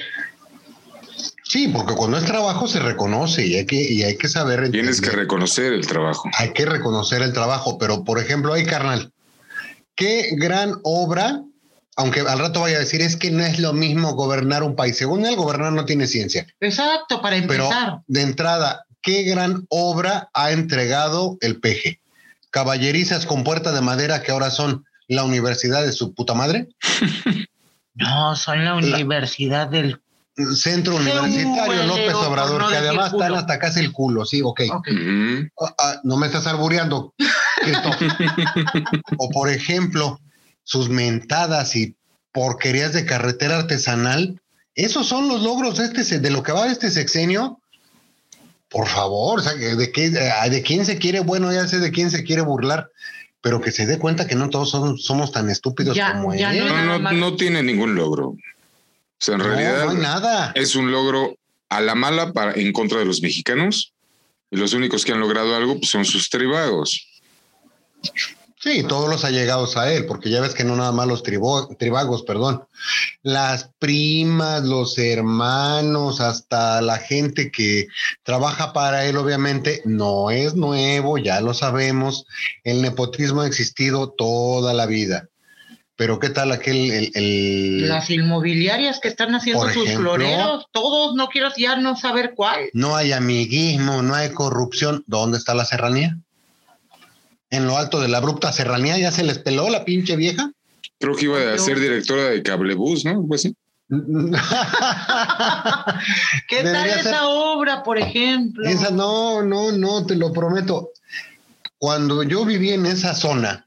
Sí, porque cuando es trabajo se reconoce y hay que, y hay que saber. Tienes que entender. reconocer el trabajo. hay que reconocer el trabajo, pero por ejemplo, hay carnal, qué gran obra, aunque al rato vaya a decir, es que no es lo mismo gobernar un país. Según él, gobernar no tiene ciencia, Exacto, para pero empezar. de entrada, qué gran obra ha entregado el peje. Caballerizas con puerta de madera que ahora son la universidad de su puta madre, No, son la universidad del. centro universitario López Obrador, no que además están hasta casi el culo, sí, ok. Ok. Ujú. Ah, ah, no me estás albureando, o por ejemplo, sus mentadas y porquerías de carretera artesanal. Esos son los logros de, este, de lo que va de este sexenio. Por favor, o sea, de, qué, eh, de quién se quiere, bueno, ya sé de quién se quiere burlar, pero que se dé cuenta que no todos son- somos tan estúpidos Ya- como ya él. no- No, no, tiene ningún logro. O sea, en No, realidad no hay nada. es un logro a la mala para, en contra de los mexicanos. Y los únicos que han logrado algo pues, son sus tribagos. Sí, todos los allegados a él, porque ya ves que no nada más los tribo- tribagos, perdón. Las primas, los hermanos, hasta la gente que trabaja para él, obviamente, no es nuevo, ya lo sabemos. El nepotismo ha existido toda la vida. Pero ¿qué tal aquel, el, el- Las inmobiliarias que están haciendo sus floreros, todos, no quiero ya no saber cuál. no hay amiguismo, no hay corrupción? ¿Dónde está la serranía? En lo alto de la abrupta serranía ya se les peló la pinche vieja. Creo que iba a ser directora de Cablebús, ¿no? Algo así. ¿Qué tal Debería esa ser- obra, por ejemplo? Esa, no, no, no, te lo prometo. Cuando yo viví en esa zona,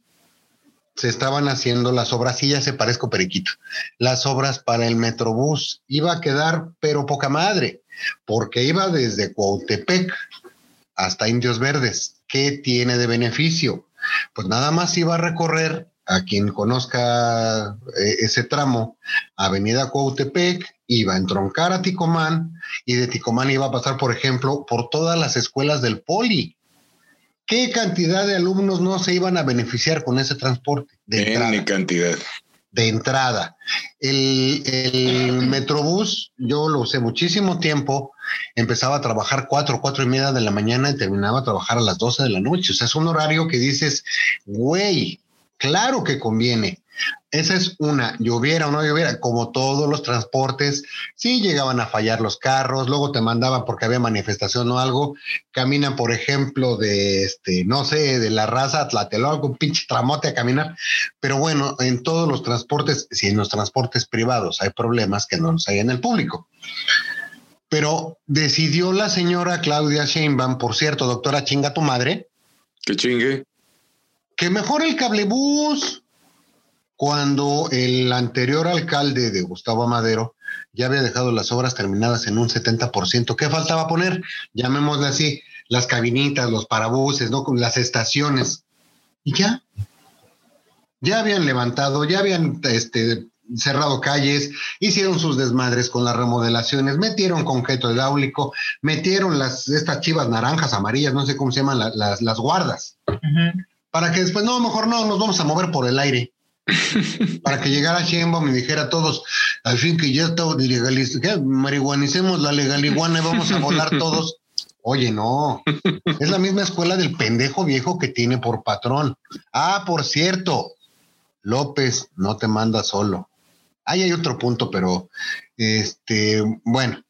se estaban haciendo las obras, sí, ya se parezco periquito, las obras para el Metrobús. Iba a quedar, pero poca madre, porque iba desde Cuautepec hasta Indios Verdes. ¿Qué tiene de beneficio? Pues nada más iba a recorrer, a quien conozca eh, ese tramo, Avenida Cuautepec, iba a entroncar a Ticomán y de Ticomán iba a pasar, por ejemplo, por todas las escuelas del Poli. ¿Qué cantidad de alumnos no se iban a beneficiar con ese transporte? De En entrada. cantidad. De entrada. El, el Metrobús, yo lo usé muchísimo tiempo. Empezaba a trabajar cuatro, cuatro y media de la mañana y terminaba a trabajar a las 12 de la noche. O sea, es un horario que dices, güey, claro que conviene. Esa es una, lloviera o no lloviera, como todos los transportes, sí llegaban a fallar los carros, luego te mandaban porque había manifestación o algo, caminan, por ejemplo, de este, no sé, de la raza a Tlatelolco, un pinche tramote a caminar, pero bueno, en todos los transportes, si en los transportes privados hay problemas que no los hay en el público. Pero decidió la señora Claudia Sheinbaum, por cierto, doctora chinga tu madre, Que chingue. que mejore el cablebús. Cuando el anterior alcalde de Gustavo Madero ya había dejado las obras terminadas en un 70%, ¿qué faltaba poner? Llamémosle así, las cabinitas, los parabuses, ¿no? Las estaciones. Y ya. Ya habían levantado, ya habían este, cerrado calles, hicieron sus desmadres con las remodelaciones, metieron concreto hidráulico, metieron las, estas chivas naranjas, amarillas, no sé cómo se llaman, la- las, las guardas para que después, no, mejor no, nos vamos a mover por el aire. para que llegara Sheinbaum y dijera a todos, al fin que ya está legalizado, marihuanicemos la legaliguana y vamos a volar todos. Oye, no, es la misma escuela del pendejo viejo que tiene por patrón. Ah, por cierto, López no te manda solo. Ahí hay otro punto, pero este, bueno,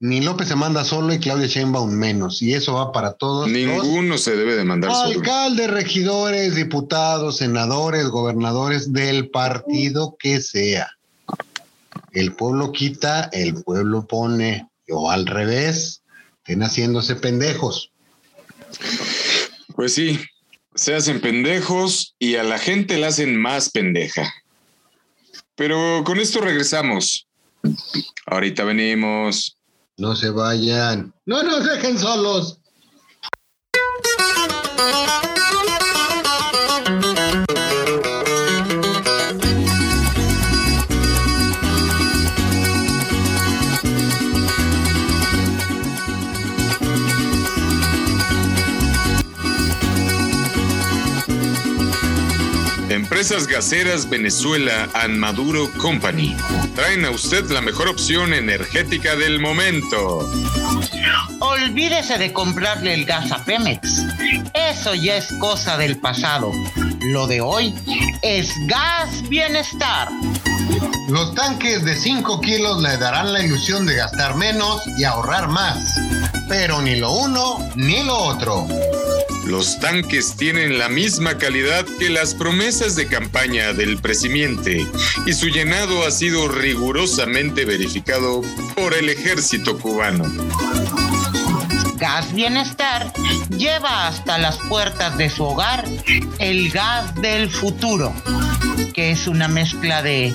ni López se manda solo y Claudia Sheinbaum menos, y eso va para todos. los- Ninguno se debe de mandar solo. Alcaldes, regidores, diputados, senadores, gobernadores del partido que sea. El pueblo quita, el pueblo pone, o al revés, estén haciéndose pendejos. Pues sí, se hacen pendejos y a la gente la hacen más pendeja. Pero con esto regresamos. Ahorita venimos. No se vayan, no nos dejen solos. Empresas Gaseras Venezuela and Maduro Company traen a usted la mejor opción energética del momento. Olvídese de comprarle el gas a Pemex. Eso ya es cosa del pasado. Lo de hoy es gas bienestar. Los tanques de 5 kilos le darán la ilusión de gastar menos y ahorrar más. Pero ni lo uno ni lo otro. Los tanques tienen la misma calidad que las promesas de campaña del presidente y su llenado ha sido rigurosamente verificado por el ejército cubano. Gas Bienestar lleva hasta las puertas de su hogar el gas del futuro, que es una mezcla de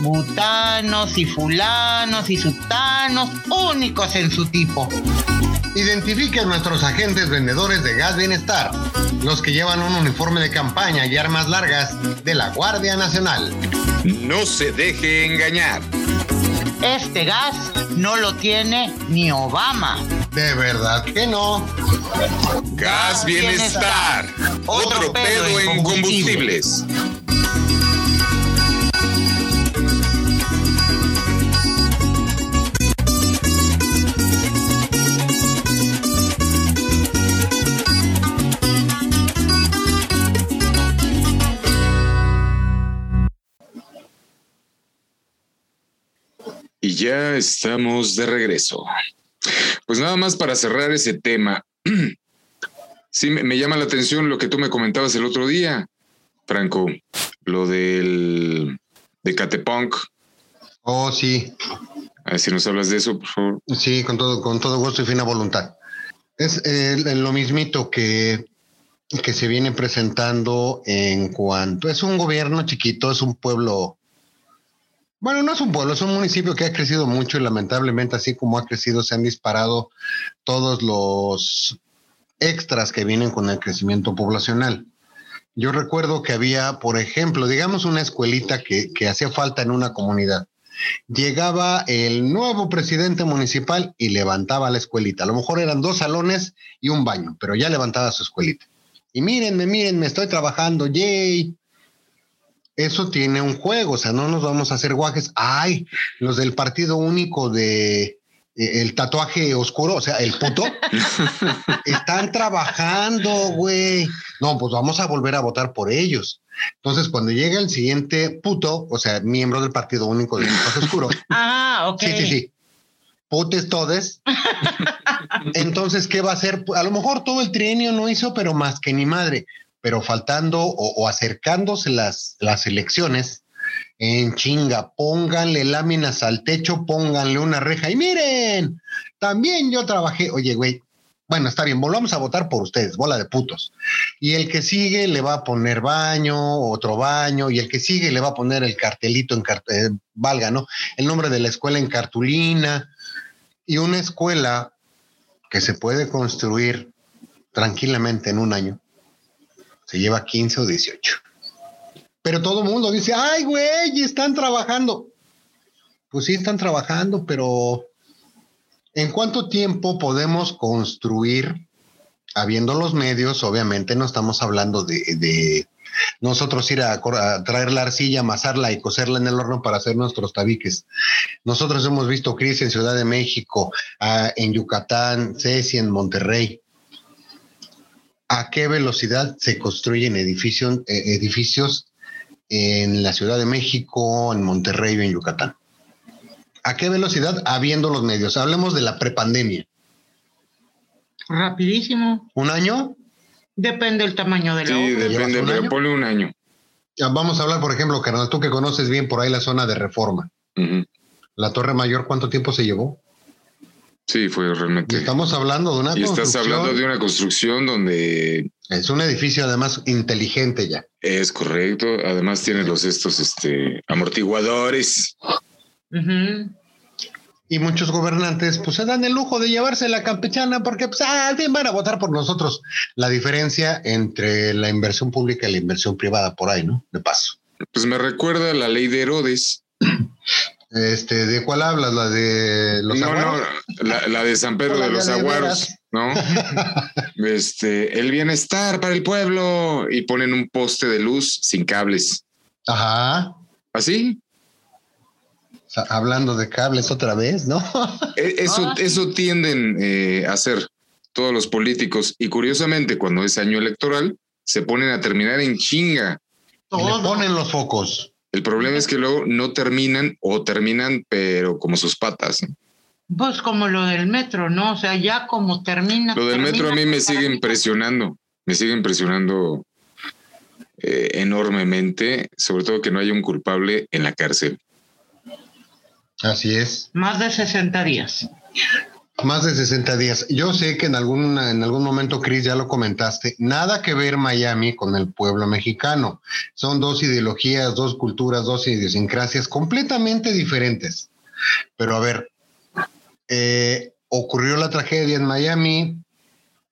butanos y fulanos y sutanos únicos en su tipo. Identifique a nuestros agentes vendedores de gas bienestar, los que llevan un uniforme de campaña y armas largas de la Guardia Nacional. No se deje engañar. Este gas no lo tiene ni Obama. De verdad que no. Gas Bienestar. Otro pedo en combustibles. Y ya estamos de regreso. Pues nada más para cerrar ese tema. Sí, me, me llama la atención lo que tú me comentabas el otro día, Franco, lo del de Catepunk. Oh, sí, A ver si nos hablas de eso, por favor. sí, con todo, con todo gusto y fina voluntad. Es eh, lo mismito que, que se viene presentando en cuanto es un gobierno chiquito, es un pueblo. Bueno, no es un pueblo, es un municipio que ha crecido mucho y lamentablemente así como ha crecido se han disparado todos los extras que vienen con el crecimiento poblacional. Yo recuerdo que había, por ejemplo, digamos una escuelita que, que hacía falta en una comunidad. Llegaba el nuevo presidente municipal y levantaba la escuelita. A lo mejor eran dos salones y un baño, pero ya levantaba su escuelita. Y mírenme, mírenme, estoy trabajando, yay. Eso tiene un juego, o sea, no nos vamos a hacer guajes. Ay, los del partido único de eh, el tatuaje oscuro, o sea, el puto, están trabajando, güey. No, pues vamos a volver a votar por ellos. Entonces, cuando llega el siguiente puto, o sea, miembro del Partido Único del Espacio Oscuro. ah, ok. Sí, sí, sí. Putes todes. Entonces, ¿qué va a hacer? A lo mejor todo el trienio no hizo, pero más que ni madre. Pero faltando o, acercándose las, las elecciones, en chinga, pónganle láminas al techo, pónganle una reja y miren, también yo trabajé, oye, güey, bueno, está bien, volvamos a votar por ustedes, bola de putos. Y el que sigue le va a poner baño, otro baño, y el que sigue le va a poner el cartelito en cartel, eh, valga, ¿no? El nombre de la escuela en cartulina. Y una escuela que se puede construir tranquilamente en un año, se lleva 15 o 18. Pero todo mundo dice, ay, güey, están trabajando. Pues sí, están trabajando, pero ¿en cuánto tiempo podemos construir, habiendo los medios? Obviamente no estamos hablando de, de nosotros ir a, traer la arcilla, amasarla y coserla en el horno para hacer nuestros tabiques. Nosotros hemos visto crisis en Ciudad de México, a, en Yucatán, Ceci, en Monterrey. ¿A qué velocidad se construyen edificios, eh, edificios en la Ciudad de México, en Monterrey o en Yucatán. ¿A qué velocidad? Habiendo los medios. Hablemos de la prepandemia. Rapidísimo. ¿Un año? Depende del tamaño de la Sí, obra. depende, un pero año? ponle un año. Vamos a hablar, por ejemplo, carnal, tú que conoces bien por ahí la zona de reforma. La Torre Mayor, ¿cuánto tiempo se llevó? Sí, fue Y realmente. estamos hablando de una Y estás construcción- hablando de una construcción donde Es un edificio además inteligente ya. es correcto. Además tiene los estos este, amortiguadores. Y muchos gobernantes pues se dan el lujo de llevarse la campechana porque pues ah, al fin van a votar por nosotros. La diferencia entre la inversión pública y la inversión privada por ahí, ¿no? De paso. Pues me recuerda la ley de Herodes. Este, ¿de cuál hablas? ¿La de los no, aguaros? no, la, la de San Pedro de los Aguaros, ¿no? Este, el bienestar para el pueblo y ponen un poste de luz sin cables. Ajá. Así. O sea, hablando de cables otra vez, ¿no? E- Eso, Ah, eso tienden eh, a hacer todos los políticos. Y curiosamente, cuando es año electoral, se ponen a terminar en chinga. Le ponen los focos. El problema es que luego no terminan o terminan, pero como sus patas. Pues como lo del metro, ¿no? O sea, ya como termina. Lo del metro a mí me sigue impresionando, me sigue impresionando eh, enormemente, sobre todo que no haya un culpable en la cárcel. Así es. Más de 60 días. Más de 60 días. Yo sé que en algún, en algún momento, Chris, ya lo comentaste, nada que ver Miami con el pueblo mexicano. Son dos ideologías, dos culturas, dos idiosincrasias completamente diferentes. Pero a ver, eh, ocurrió la tragedia en Miami,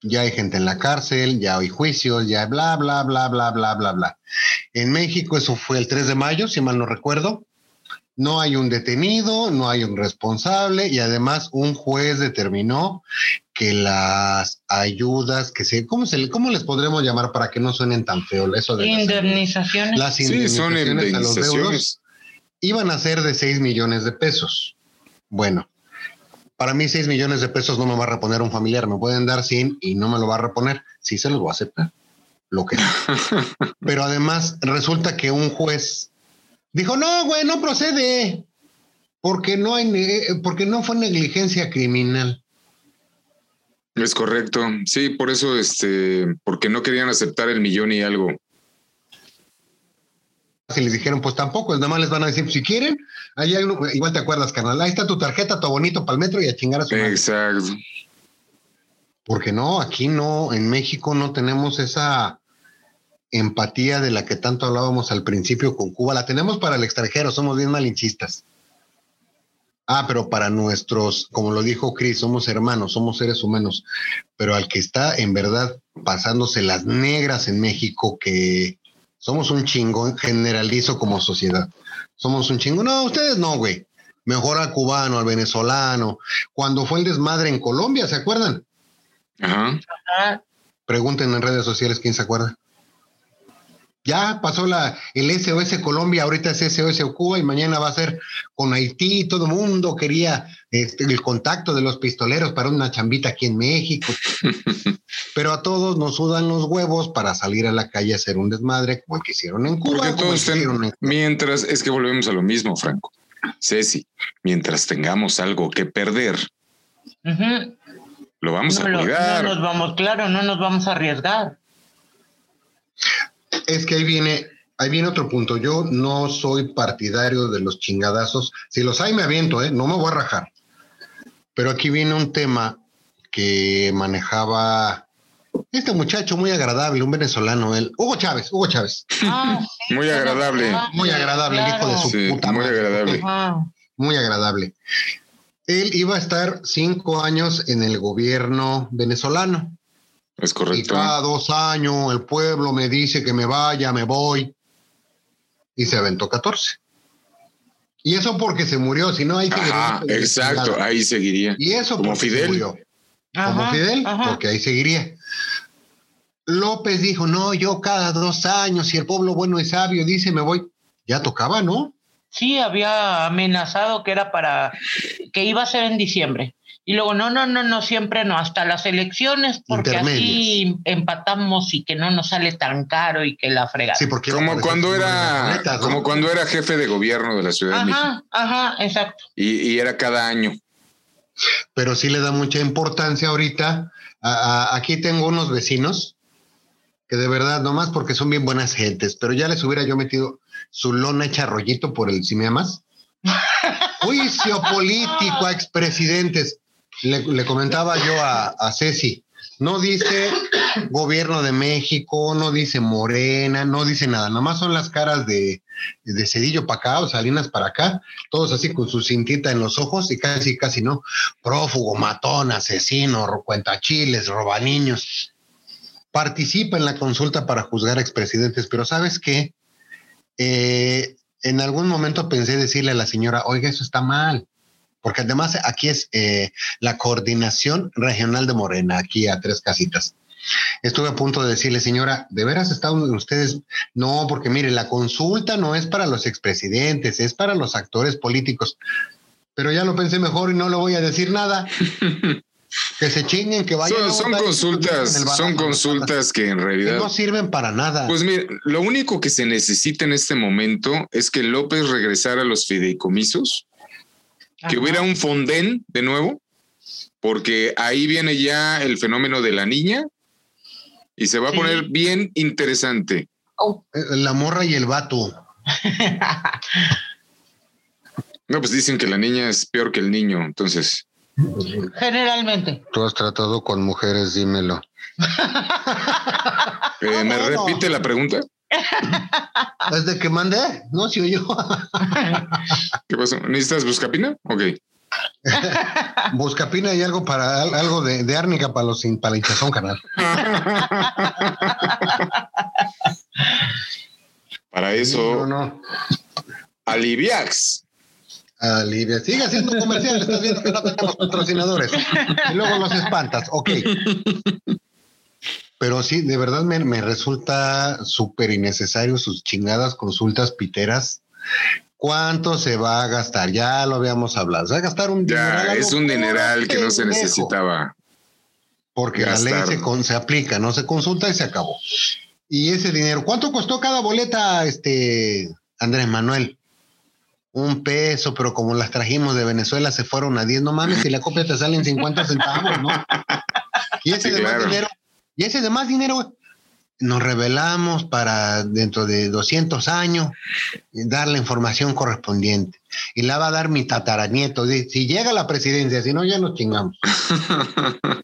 ya hay gente en la cárcel, ya hay juicios, ya bla, bla, bla, bla, bla, bla, bla. En México eso fue el 3 de mayo, si mal no recuerdo. No hay un detenido, no hay un responsable y además un juez determinó que las ayudas que se, ¿cómo se le- cómo les podremos llamar para que no suenen tan feo eso de las, Indemnizaciones. las Sí, son indemnizaciones a los deudos indemnizaciones. iban a ser de 6 millones de pesos. Bueno, para mí 6 millones de pesos no me va a reponer un familiar, me pueden dar 100 y no me lo va a reponer, sí se los voy a aceptar, lo que. Pero además resulta que un juez dijo, no, güey, no procede, porque no, hay, porque no fue negligencia criminal. Es correcto. Sí, por eso, este, porque no querían aceptar el millón y algo. Si les dijeron, pues tampoco, nada más les van a decir, si quieren, ahí hay uno, igual te acuerdas, carnal, ahí está tu tarjeta, tu bonito para el metro y a chingar a su madre. Exacto. Porque no, aquí no, en México no tenemos esa empatía de la que tanto hablábamos al principio con Cuba. La tenemos para el extranjero, somos bien malinchistas. Ah, pero para nuestros, como lo dijo Chris, somos hermanos, somos seres humanos. Pero al que está en verdad pasándose las negras en México, que somos un chingón, generalizo como sociedad. Somos un chingo. No, ustedes no, güey. Mejor al cubano, al venezolano. Cuando fue el desmadre en Colombia, ¿se acuerdan? Ajá. Pregunten en redes sociales quién se acuerda. Ya pasó la, el SOS Colombia, ahorita es SOS Cuba y mañana va a ser con Haití. Todo el mundo quería este, el contacto de los pistoleros para una chambita aquí en México. Pero a todos nos sudan los huevos para salir a la calle a hacer un desmadre como el que hicieron en Cuba. Porque todos ten- mientras, es que volvemos a lo mismo, Franco. Ceci, mientras tengamos algo que perder, lo vamos no, a cuidar. no nos vamos, claro, no nos vamos a arriesgar. Es que ahí viene, ahí viene otro punto. Yo no soy partidario de los chingadazos. Si los hay, me aviento, ¿eh? No me voy a rajar. Pero aquí viene un tema que manejaba este muchacho muy agradable, un venezolano, él, Hugo Chávez, Hugo Chávez. Ah, sí, Muy agradable. Muy agradable, el hijo de su Sí, puta muy madre. agradable. Ajá. Muy agradable. Él iba a estar cinco años en el gobierno venezolano. Es Y correcto. cada dos años el pueblo me dice que me vaya, me voy. Y se aventó 14. Y eso porque se murió, si no ahí seguiría. exacto, ahí seguiría. Y eso Como porque se Fidel. murió. Como Fidel, ajá. porque ahí seguiría. López dijo, no, yo cada dos años, si el pueblo bueno y sabio dice, me voy. Ya tocaba, ¿no? Sí, había amenazado que era para que iba a ser en diciembre. Y luego, no, no, no, no, siempre no, hasta las elecciones, porque así empatamos y que no nos sale tan caro y que la fregada. Sí, porque Como por cuando era, como cuando era jefe de gobierno de la Ciudad de México. Ajá, ajá, exacto. Y, y era cada año. pero sí le da mucha importancia ahorita. A- a- aquí tengo unos vecinos que de verdad, nomás porque son bien buenas gentes, pero ya les hubiera yo metido su lona hecha rollito por el si me amas. Juicio político a expresidentes. Le, comentaba yo a, a Ceci, no dice gobierno de México, no dice Morena, no dice nada, nomás son las caras de, de Cedillo para acá o Salinas para acá, todos así con su cintita en los ojos y casi, casi no, prófugo, matón, asesino, cuentachiles, roba niños. Participa en la consulta para juzgar a expresidentes, pero ¿sabes qué? Eh, en algún momento pensé decirle a la señora, oiga, eso está mal, porque además aquí es eh, la coordinación regional de Morena, aquí a tres casitas. Estuve a punto de decirle, señora, ¿de veras están ustedes? No, porque mire, la consulta no es para los expresidentes, es para los actores políticos. Pero ya lo pensé mejor y no le voy a decir nada. que se chinguen, que vayan. Son, a son consultas, son consultas que en que realidad. no sirven para nada. Pues mire, lo único que se necesita en este momento es que López regresara a los fideicomisos, que hubiera un fondén de nuevo, porque ahí viene ya el fenómeno de la niña y se va a poner bien interesante. Oh, Eh, La morra y el vato. No, pues dicen que la niña es peor que el niño, entonces. Generalmente. Tú has tratado con mujeres, dímelo. eh, ¿Me bueno. repite la pregunta? Desde que mandé, no si yo. ¿Qué pasó? ¿Necesitas buscapina? Ok. Buscapina y algo para al- algo de, de árnica para los para la hinchazón canal. Para eso, No, no. Aliviax. Alivia. Sigue haciendo comercial, estás viendo que no tenemos patrocinadores. Y luego los espantas. Ok. Pero sí, de verdad me, me resulta súper innecesario sus chingadas consultas piteras. ¿Cuánto se va a gastar? Ya lo habíamos hablado. Se va a gastar un dineral, Ya, es un dineral que no se necesitaba. Porque la ley se, con- se aplica, no se consulta y se acabó. Y ese dinero, ¿cuánto costó cada boleta, este Andrés Manuel? Un peso, pero como las trajimos de Venezuela se fueron a 10, no mames, si la copia te sale en 50 centavos, ¿no? Y ese Sí, demás claro. dinero, y ese demás dinero, güey, nos revelamos para dentro de 200 años dar la información correspondiente. Y la va a dar mi tataranieto. Si llega a la presidencia, si no, ya nos chingamos.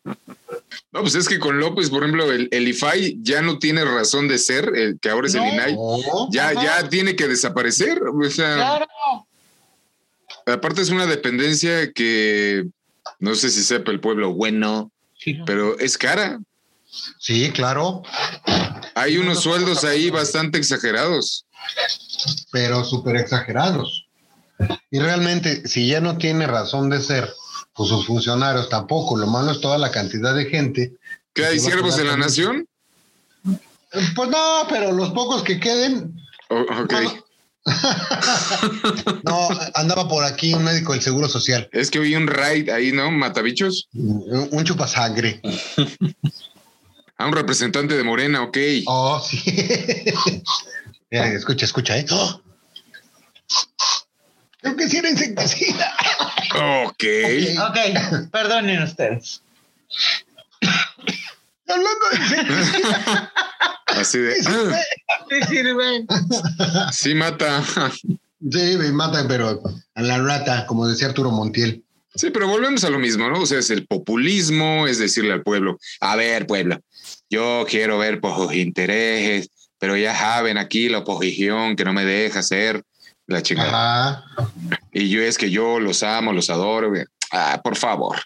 No, pues es que con López, por ejemplo, el, el IFAI ya no tiene razón de ser, el que ahora es No. el INAI. No. Ya, ya tiene que desaparecer. O sea, Claro. aparte es una dependencia que no sé si sepa el pueblo bueno, Sí. pero es cara. Sí, claro, Hay unos sueldos ahí bastante exagerados. pero súper exagerados. Y realmente, si ya no tiene razón de ser, pues sus funcionarios tampoco. Lo malo es toda la cantidad de gente. ¿Qué hay siervos en la nación? Pues no, pero los pocos que queden. Oh, ok. No, andaba por aquí un médico del Seguro Social, Es que vi un raid ahí, ¿no? Matabichos. un chupasangre. A un representante de Morena, ok. Oh, sí. Mira, escucha, escucha, ¿eh? ¡Oh! Creo que sí era insecticida. Ok. Ok, perdonen ustedes. Hablando de insecticida. Así de. ah, Sí sirven. sí, mata. Sí, me matan, pero a la rata, como decía Arturo Montiel. Sí, pero volvemos a lo mismo, ¿no? O sea, es el populismo, es decirle al pueblo, a ver, pueblo, yo quiero ver por sus intereses, pero ya saben aquí la oposición que no me deja hacer la chingada. Ajá. Y yo es que yo los amo, los adoro. Ah, por favor.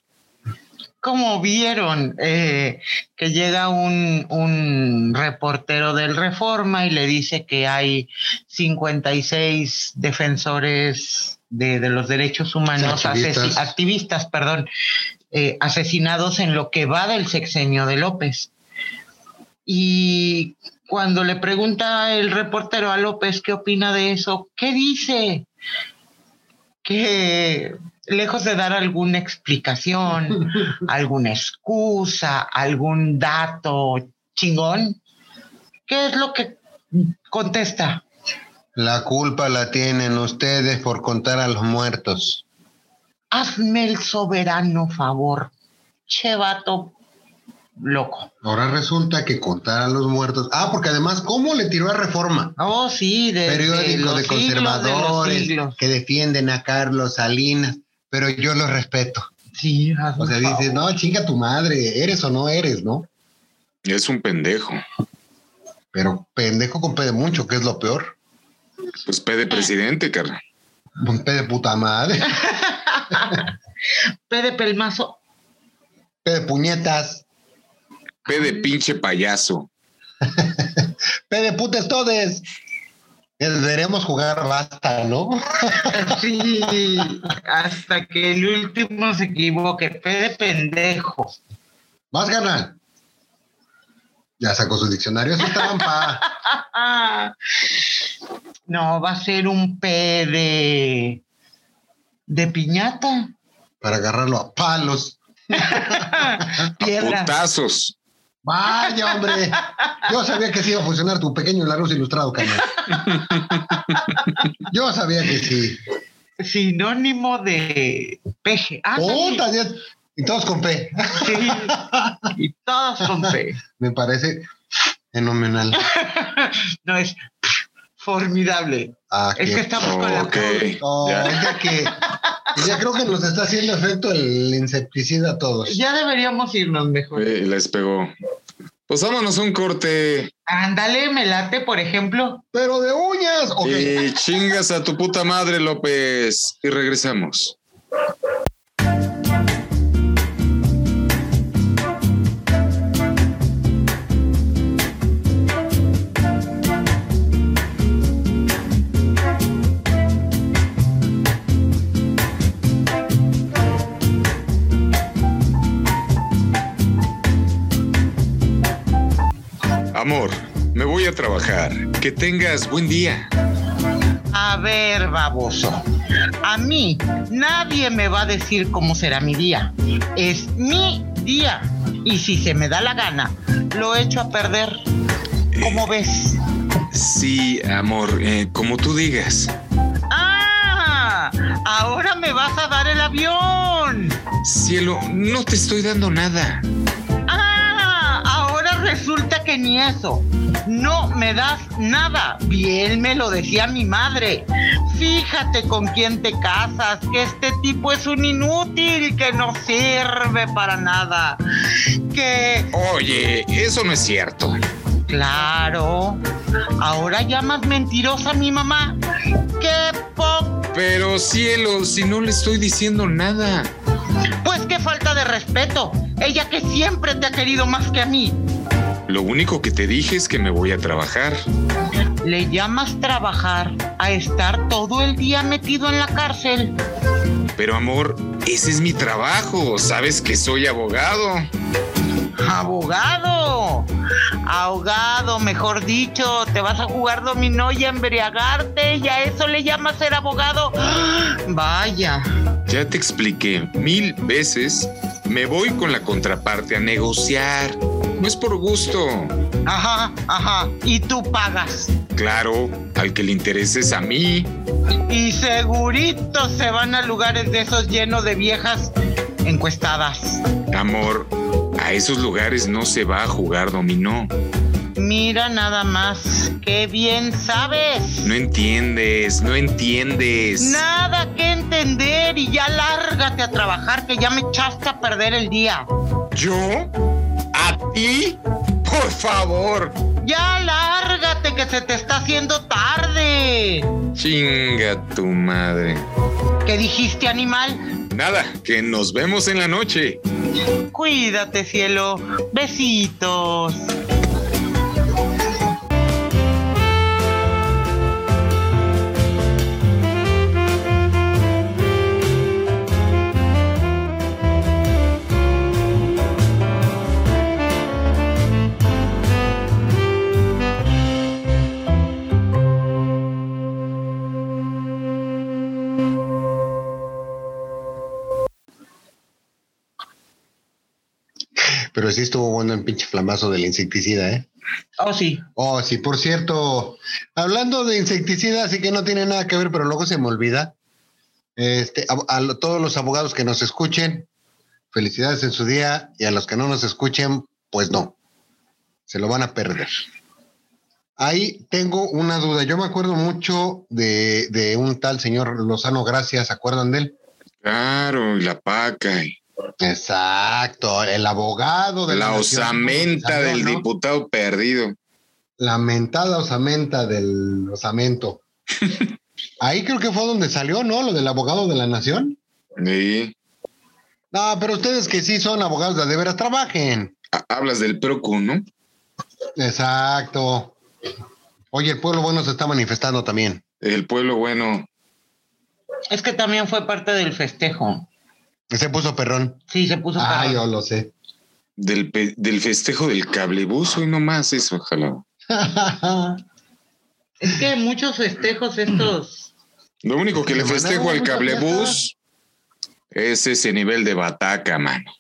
Como vieron eh, que llega un, un reportero del Reforma y le dice que hay 56 defensores de, de los derechos humanos, activistas, perdón, eh, asesinados en lo que va del sexenio de López. Y cuando le pregunta el reportero a López qué opina de eso, ¿qué dice? Que lejos de dar alguna explicación, alguna excusa, algún dato chingón, ¿qué es lo que contesta? La culpa la tienen ustedes por contar a los muertos. Hazme el soberano favor, che vato loco. Ahora resulta que contar a los muertos. Ah, porque además, ¿cómo le tiró a reforma? Oh, sí, de, Periódico los de siglos de los conservadores que defienden a Carlos Salinas, pero yo los respeto. Sí, O sea, dices, no, chinga tu madre, eres o no eres, ¿no? Es un pendejo. Pero pendejo con P de mucho, que es lo peor. Pues P de presidente, carnal. Con P de puta madre, P de pelmazo. P de puñetas, P de pinche payaso. P de putes todes. Deberíamos jugar basta, ¿no? Sí, hasta que el último se equivoque. P de pendejo. Más ganan. Ya sacó su diccionario, es trampa. No, va a ser un P de. de piñata. para agarrarlo a palos. A Piedra. putazos. Vaya, hombre. Yo sabía que sí iba a funcionar tu pequeño La Luz Ilustrado, canal. Yo sabía que sí. Sinónimo de peje. Ah, Puta, Dios. Y todos con P. sí. Y todos son P. Me parece fenomenal. No es formidable. Ah, Es que estamos con la. Oh, Ya. es de que ya creo que nos está haciendo efecto el insecticida a todos. Ya deberíamos irnos mejor. Eh, les pegó. Pues vámonos un corte. Ándale, me late, por ejemplo. Pero de uñas. Ok. Y chingas a tu puta madre, López. Y regresamos. Amor, me voy a trabajar. Que tengas buen día. A ver, baboso. A mí nadie me va a decir cómo será mi día. Es mi día. Y si se me da la gana, lo echo a perder. ¿Cómo ves? Sí, amor, eh, como tú digas. ¡Ah! Ahora me vas a dar el avión. Cielo, no te estoy dando nada. Resulta que ni eso. No me das nada. Bien me lo decía mi madre. Fíjate con quién te casas, que este tipo es un inútil, que no sirve para nada. Que, Oye, eso no es cierto. claro, ahora llamas mentirosa a mi mamá. ¡Qué poco! Pero cielo, si no le estoy diciendo nada. Pues qué falta de respeto. Ella que siempre te ha querido más que a mí. Lo único que te dije es que me voy a trabajar. ¿Le llamas trabajar a estar todo el día metido en la cárcel? Pero amor, ese es mi trabajo. Sabes que soy abogado. ¡Abogado! Ahogado, mejor dicho, te vas a jugar dominó y a embriagarte y a eso le llamas ser abogado. Vaya. Ya te expliqué mil veces. Me voy con la contraparte a negociar. No es por gusto. Ajá, ajá. Y tú pagas. Claro, al que le interese es a mí. Y segurito se van a lugares de esos llenos de viejas encuestadas. Amor, a esos lugares no se va a jugar dominó. Mira nada más, qué bien sabes. No entiendes, no entiendes. Nada que entender y ya lárgate a trabajar que ya me echaste a perder el día. ¿Yo? ¿A ti? Por favor. Ya lárgate que se te está haciendo tarde. Chinga tu madre. ¿Qué dijiste, animal? Nada, que nos vemos en la noche. Cuídate, cielo. Besitos. Pero sí estuvo bueno el pinche flamazo del insecticida, ¿eh? Oh, sí. Oh, sí, por cierto, hablando de insecticida, así que no tiene nada que ver, pero luego se me olvida. Este, a, a todos los abogados que nos escuchen, felicidades en su día, y a los que no nos escuchen, pues no, se lo van a perder. Ahí tengo una duda. Yo me acuerdo mucho de, de un tal señor Lozano Gracias, ¿se acuerdan de él? Claro, y la paca. y Exacto, el abogado de la nación, osamenta salió, del ¿no? diputado perdido. La mentada osamenta del osamento. Ahí creo que fue donde salió, ¿no? Lo del abogado de la nación. Sí. No, pero ustedes que sí son abogados de, de veras, trabajen. Ha- Hablas del Procu, ¿no? Exacto. Oye, el pueblo bueno se está manifestando también. El pueblo bueno. Es que también fue parte del festejo. Se puso perrón. Sí, se puso Ah, perrón. yo lo sé. Del, del festejo del cablebus, hoy nomás eso, ojalá. Es que muchos festejos estos. Lo único que le festejo al cablebus es ese nivel de bataca, mano.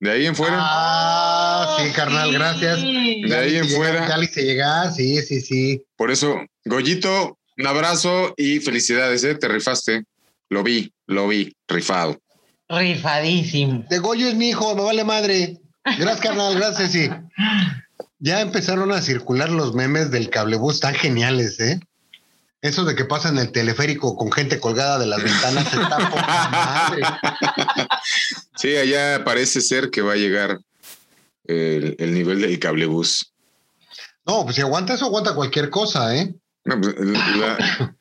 De ahí en fuera, Ah, sí, carnal, gracias. de ahí en Ya fuera. le hice llegar, sí, sí, sí. Por eso, Goyito, un abrazo y felicidades, ¿eh? Te rifaste. Lo vi, lo vi, rifado. Rifadísimo. De Goyo es mi hijo, me vale madre. Gracias, carnal, gracias, sí. Ya empezaron a circular los memes del cablebús tan geniales, ¿eh? Eso de que pasan el teleférico con gente colgada de las ventanas está poca madre. Sí, allá parece ser que va a llegar el, el nivel del cablebus. No, pues si aguanta eso, aguanta cualquier cosa, ¿eh? No, pues, la,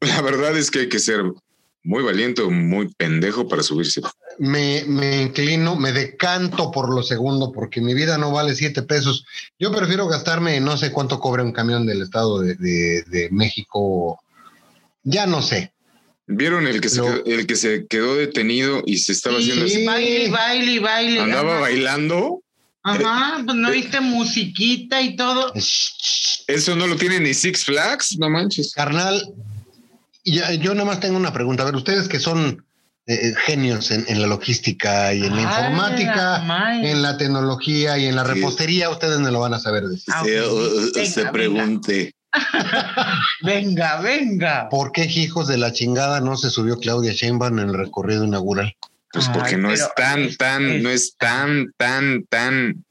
la verdad es que hay que ser muy valiente o muy pendejo para subirse. Me, me inclino, me decanto por lo segundo, porque mi vida no vale siete pesos. Yo prefiero gastarme, no sé cuánto cobra un camión del Estado de, de- de México. Ya no sé. ¿Vieron el que, se No. quedó, el que se quedó detenido y se estaba haciendo así? Sí. Baile, baile, baile. Andaba Ajá. bailando. Ajá, pues no viste musiquita y todo. Eso no lo tiene ni Six Flags, no manches. Carnal, ya- yo nada más tengo una pregunta. A ver, ustedes que son eh, genios en, en la logística y en la Ay, informática, en la tecnología y en la Sí. repostería, ustedes me lo van a saber decir. Ah, Venga, se pregunte. Venga, venga. ¿Por qué, hijos de la chingada, no se subió Claudia Sheinbaum en el recorrido inaugural? Pues Ay, porque no es tan, es- tan, es- no es tan, tan, tan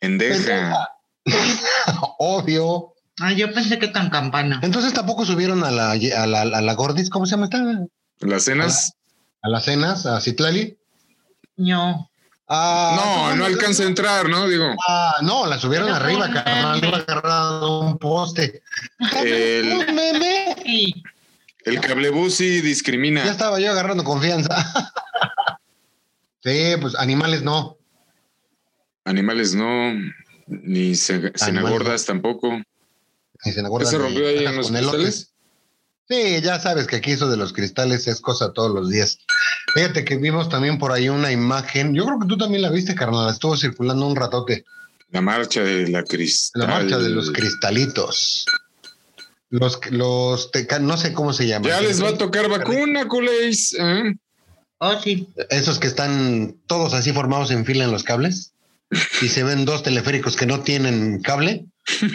endeja. Obvio. Ah, yo pensé que tan campana. Entonces tampoco subieron a la, a la, a la Gordis, ¿cómo se llama esta? Las cenas, A las cenas, a Citlali. No. Ah, no, no ¿cómo? alcanza a entrar, ¿no? Digo, Ah, no, la subieron Pero arriba, carnal, iba agarrado un poste. El- Un meme. Sí. el cablebus sí Ya discrimina. estaba yo agarrando confianza. sí, pues animales no. Animales no, ni se, gordas tampoco. Ni se ¿Qué se rompió ahí en los cristales? Sí, ya sabes que aquí eso de los cristales es cosa todos los días. Fíjate que vimos también por ahí una imagen. Yo creo que tú también la viste, carnal. Estuvo circulando un ratote. La marcha de la cristal. La marcha de los cristalitos. Los, los teca- no sé cómo se llaman. Ya les va a tocar vacuna, culéis. ¿eh? Oh, sí. Esos que están todos así formados en fila en los cables. Y se ven dos teleféricos que no tienen cable.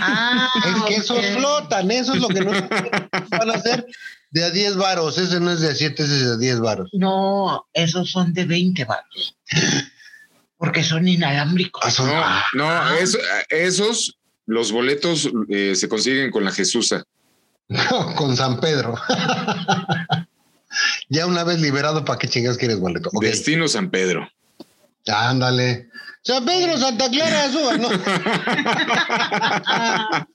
Ah, Es que esos flotan, eso es lo que no van a hacer de a 10 varos. Ese no es de a 7, ese es de a 10 varos. No, esos son de 20 baros. Porque son inalámbricos. Ah, son- No, ah, no, eso- esos, los boletos eh, se consiguen con la Jesusa. con San Pedro. ya una vez liberado, ¿para qué chingas quieres boleto? Destino San Pedro. Ándale. San Pedro, Santa Clara, suba, ¿no?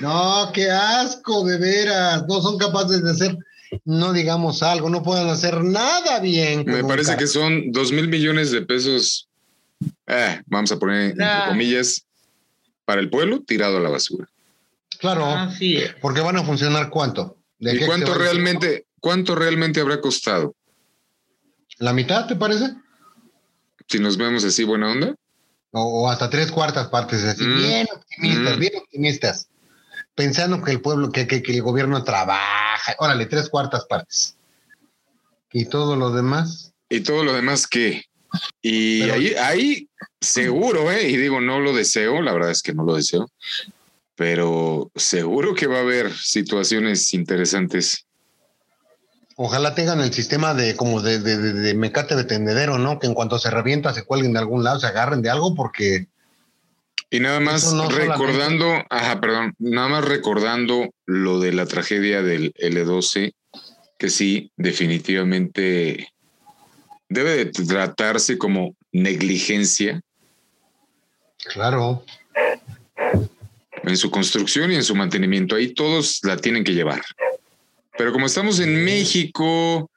no, qué asco, de veras. No son capaces de hacer, no digamos algo, no pueden hacer nada bien. Me parece carro. que son dos mil millones de pesos. eh, vamos a poner entre comillas para el pueblo tirado a la basura. Claro, es. porque van a funcionar cuánto. ¿De ¿Y qué cuánto realmente, cuánto realmente habrá costado? ¿La mitad, te parece? Si nos vemos así buena onda. O, o hasta tres cuartas partes, así, Mm. bien optimistas, Mm. bien optimistas. Pensando que el pueblo, que, que, que el gobierno trabaja. Órale, tres cuartas partes. Y todo lo demás. Y todo lo demás que. Y Pero- ahí, ahí seguro, ¿eh? Y digo, no lo deseo, la verdad es que no lo deseo, pero seguro que va a haber situaciones interesantes. Ojalá tengan el sistema de como de, de, de- de mecate de tendedero, ¿no? Que en cuanto se revienta se cuelguen de algún lado, se agarren de algo, porque Y nada más no recordando, ajá, perdón, nada más recordando lo de la tragedia del L12, que sí, definitivamente debe de tratarse como negligencia claro, en su construcción y en su mantenimiento. Ahí todos la tienen que llevar. Pero como estamos en México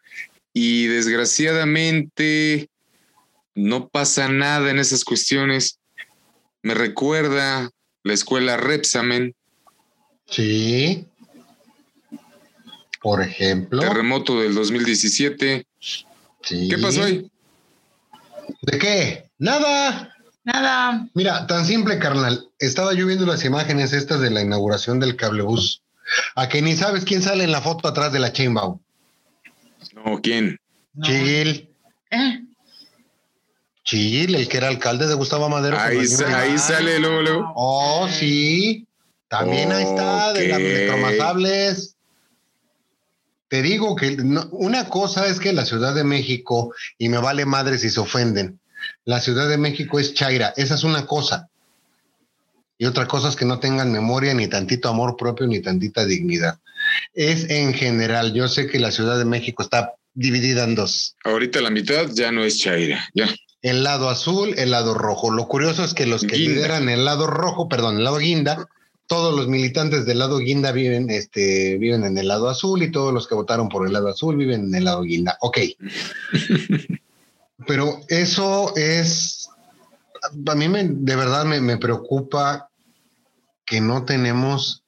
y desgraciadamente no pasa nada en esas cuestiones, me recuerda la escuela Repsamen, sí. Por ejemplo. terremoto del 2017. sí. ¿Qué pasó ahí? ¿De qué? Nada. Nada. Mira, tan simple, carnal. Estaba yo viendo las imágenes estas de la inauguración del cablebús. A que ni sabes quién sale en la foto atrás de la Chainbow. No, ¿quién? No. Chil. ¿Eh? Chil, el que era alcalde de Gustavo Madero. Ahí, sa- ahí sale luego, luego. Oh, sí. También ahí está, de las Ok. electromasables. Te digo que no- una cosa es que la Ciudad de México, y me vale madre si se ofenden, la Ciudad de México es Chaira, esa es una cosa. Y otra cosa es que no tengan memoria, ni tantito amor propio, ni tantita dignidad. Es en general, yo sé que la Ciudad de México está dividida en dos. Ahorita la mitad ya no es Chaira. Ya. El lado azul, el lado rojo. Lo curioso es que los que Guinda. lideran el lado rojo, perdón, el lado guinda, todos los militantes del lado guinda viven, este, viven en el lado azul y todos los que votaron por el lado azul viven en el lado guinda. Ok. Pero eso es, a mí me, de verdad me, me preocupa que no tenemos,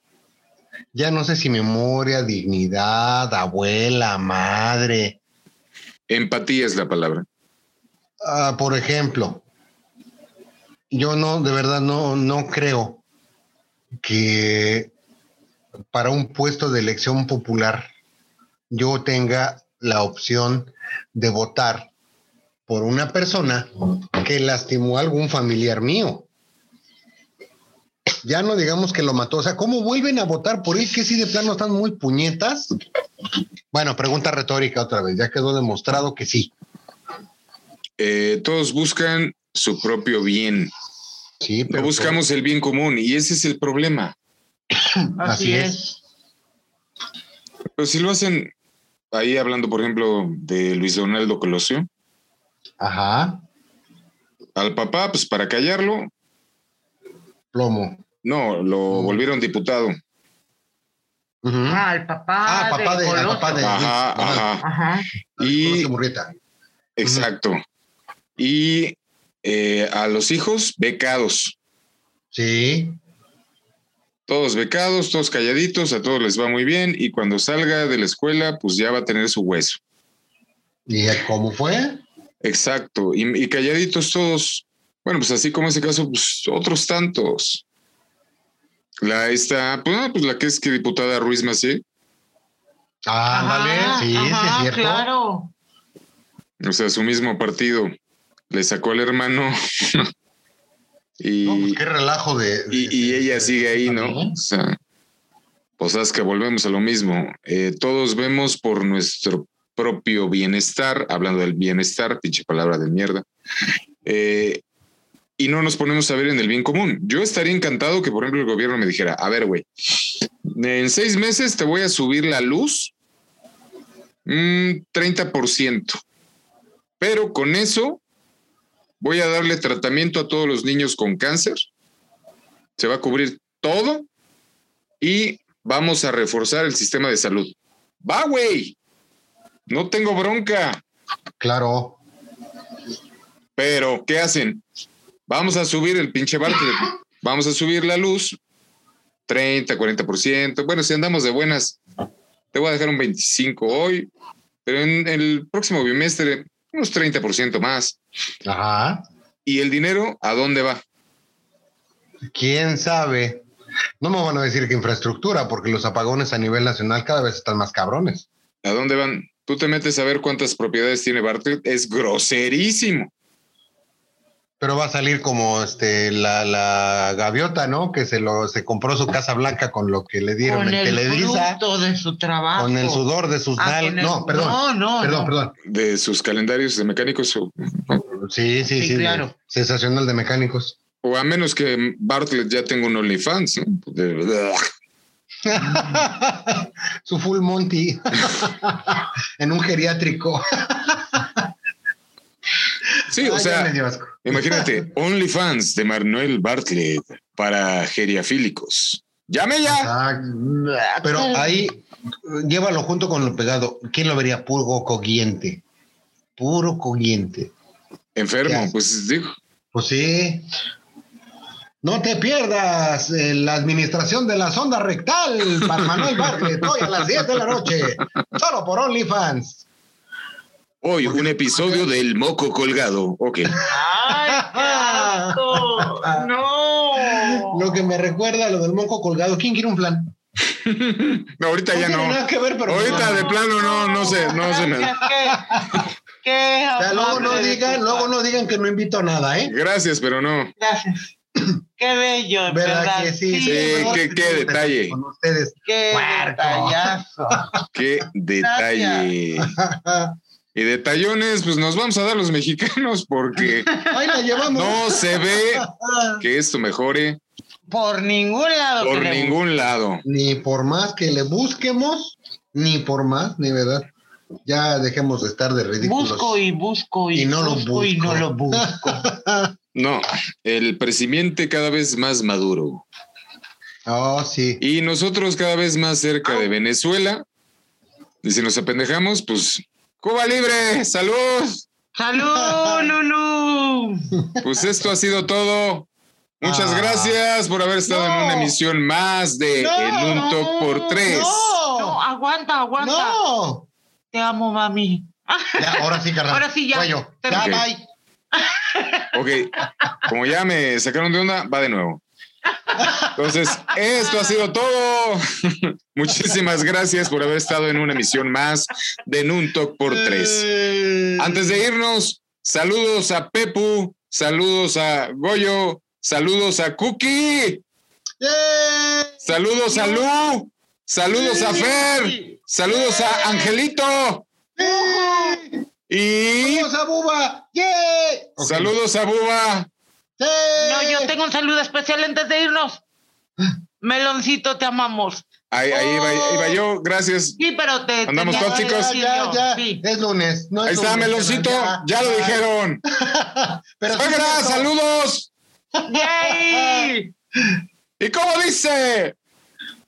ya no sé si memoria, dignidad, abuela, madre, Empatía es la palabra. Ah, por ejemplo, yo no, de verdad no, no creo que para un puesto de elección popular yo tenga la opción de votar por una persona que lastimó a algún familiar mío. Ya no digamos que lo mató. O sea, ¿cómo vuelven a votar por él? Que si de plano están muy puñetas. Bueno, pregunta retórica otra vez. Ya quedó demostrado que sí. Eh, todos buscan su propio bien. Sí, No buscamos el bien común y ese es el problema. Así, es. Pero si lo hacen ahí hablando, por ejemplo, de Luis Donaldo Colosio, Ajá, al papá, pues para callarlo, plomo. no, lo Mm. volvieron diputado. Ah, el papá. Ah, papá de- papá de- Ajá, Ajá. ajá. Y exacto. Y eh, a los hijos becados, Sí, todos becados, todos calladitos, a todos les va muy bien y cuando salga de la escuela, pues ya va a tener su hueso. ¿y cómo fue? Exacto. Y, y calladitos todos. Bueno, pues así como ese caso, pues otros tantos. La esta, pues, ah, pues la que es que diputada Ruiz Macié, Ándale, Ajá, sí, sí, ajá, es cierto. Claro. o sea, su mismo partido, le sacó al hermano y, No, pues qué relajo de. y, de- y de- ella de- sigue ahí, ¿no? O sea, pues es que volvemos a lo mismo. Eh, todos vemos por nuestro propio bienestar, hablando del bienestar, pinche palabra de mierda, eh, y no nos ponemos a ver en el bien común. Yo estaría encantado que, por ejemplo, el gobierno me dijera, a ver, güey, en seis meses te voy a subir la luz un 30%, pero con eso voy a darle tratamiento a todos los niños con cáncer, se va a cubrir todo y vamos a reforzar el sistema de salud. Va, güey, no tengo bronca. Claro. Pero, ¿qué hacen? Vamos a subir el pinche Bartlett. Vamos a subir la luz. 30, 40%. Bueno, si andamos de buenas, te voy a dejar un 25 hoy, pero en el próximo bimestre, unos 30% más. Ajá. ¿Y el dinero a dónde va? ¿Quién sabe? No me van a decir que infraestructura, porque los apagones a nivel nacional cada vez están más cabrones. ¿A dónde van? Tú te metes a ver cuántas propiedades tiene Bartlett. Es groserísimo. Pero va a salir como este la, la gaviota, ¿no? Que se lo se compró su casa blanca con lo que le dieron Con en el Televisa, fruto de su trabajo. con el sudor de sus Ah, con el- No, perdón. No, no, perdón, no. perdón. De sus calendarios de mecánicos, o, Sí, sí, Sí, sí. claro. Sensacional de mecánicos. o a menos que Bartlett ya tenga un OnlyFans. ¿no? De- Su full Monty en un geriátrico. Sí, o Ay, sea. Imagínate, OnlyFans de Manuel Bartlett para geriafílicos. ¡Llame ya! Ah, Pero ahí llévalo junto con lo pegado. ¿Quién lo vería? Puro cogiente. Puro cogiente. ¿Qué Enfermo, pues digo. Pues sí. No te pierdas eh, la administración de la sonda rectal para Manuel Bartlett hoy a las 10 de la noche. Solo por OnlyFans. Hoy un episodio del moco colgado. Ok. ¡Ay! ¡No! Lo que me recuerda a lo del moco colgado. ¿Quién quiere un flan? No, ahorita ya no. nada que ver, pero. Ahorita de plano no, no sé, no me. Gracias, ¿Qué? ¿Qué? O sea, luego no digan, luego no digan que no invito a nada, ¿eh? Gracias, pero no. Gracias. Qué bello, ¿Verdad verdad. que sí? Sí, qué- detalle. Con ustedes. Qué detallazo. Qué detalle. Y detallones, pues nos vamos a dar los mexicanos porque Ahí la llevamos. no se ve que esto mejore Por ningún lado. por queremos. ningún lado. Ni por más que le busquemos, ni por más, ni verdad. Ya dejemos de estar de ridículos. Busco y busco y, Y no lo busco y no lo busco. No, el presidente cada vez más maduro. Oh, sí. Y nosotros cada vez más cerca de Venezuela. Y si nos apendejamos, pues Cuba libre, salud. ¡Salud, Lulu! Pues esto ha sido todo. Muchas Ah. gracias por haber estado en una emisión más de No, En un Top por Tres. No, No, aguanta, aguanta. no. Te amo, mami. Ya, ahora sí, carnal. Ahora sí, ya. Cuello. Ya, Ok. bye. Ok, como ya me sacaron de onda, va de nuevo. Entonces, esto ha sido todo. Muchísimas gracias por haber estado en una emisión más de En un Top por Tres. Eh, Antes de irnos, saludos a Pepu, saludos a Goyo, saludos a Cookie, saludos a Lu, saludos a Fer, saludos a Angelito y ¡Saludos a Buba! Saludos a Buba. ¡Sí! No, yo tengo un saludo especial antes de irnos. Meloncito, te amamos. Ahí, ahí, va, ahí va yo, gracias. Sí, pero te. Andamos Ya, ya, Sí. Es lunes. No es Ahí está lunes, Meloncito, ya lo dijeron. Pero Suegra, saludos. ¡Yay! ¿Y cómo dice?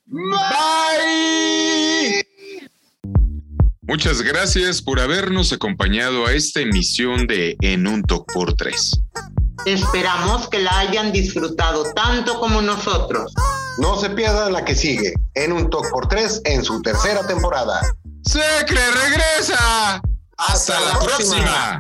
Bye. Muchas gracias por habernos acompañado a esta emisión de En un Toc por Tres. Esperamos que la hayan disfrutado tanto como nosotros. No se pierda la que sigue, en un Talk por tres en su tercera temporada. ¡Secre regresa! ¡Hasta la próxima!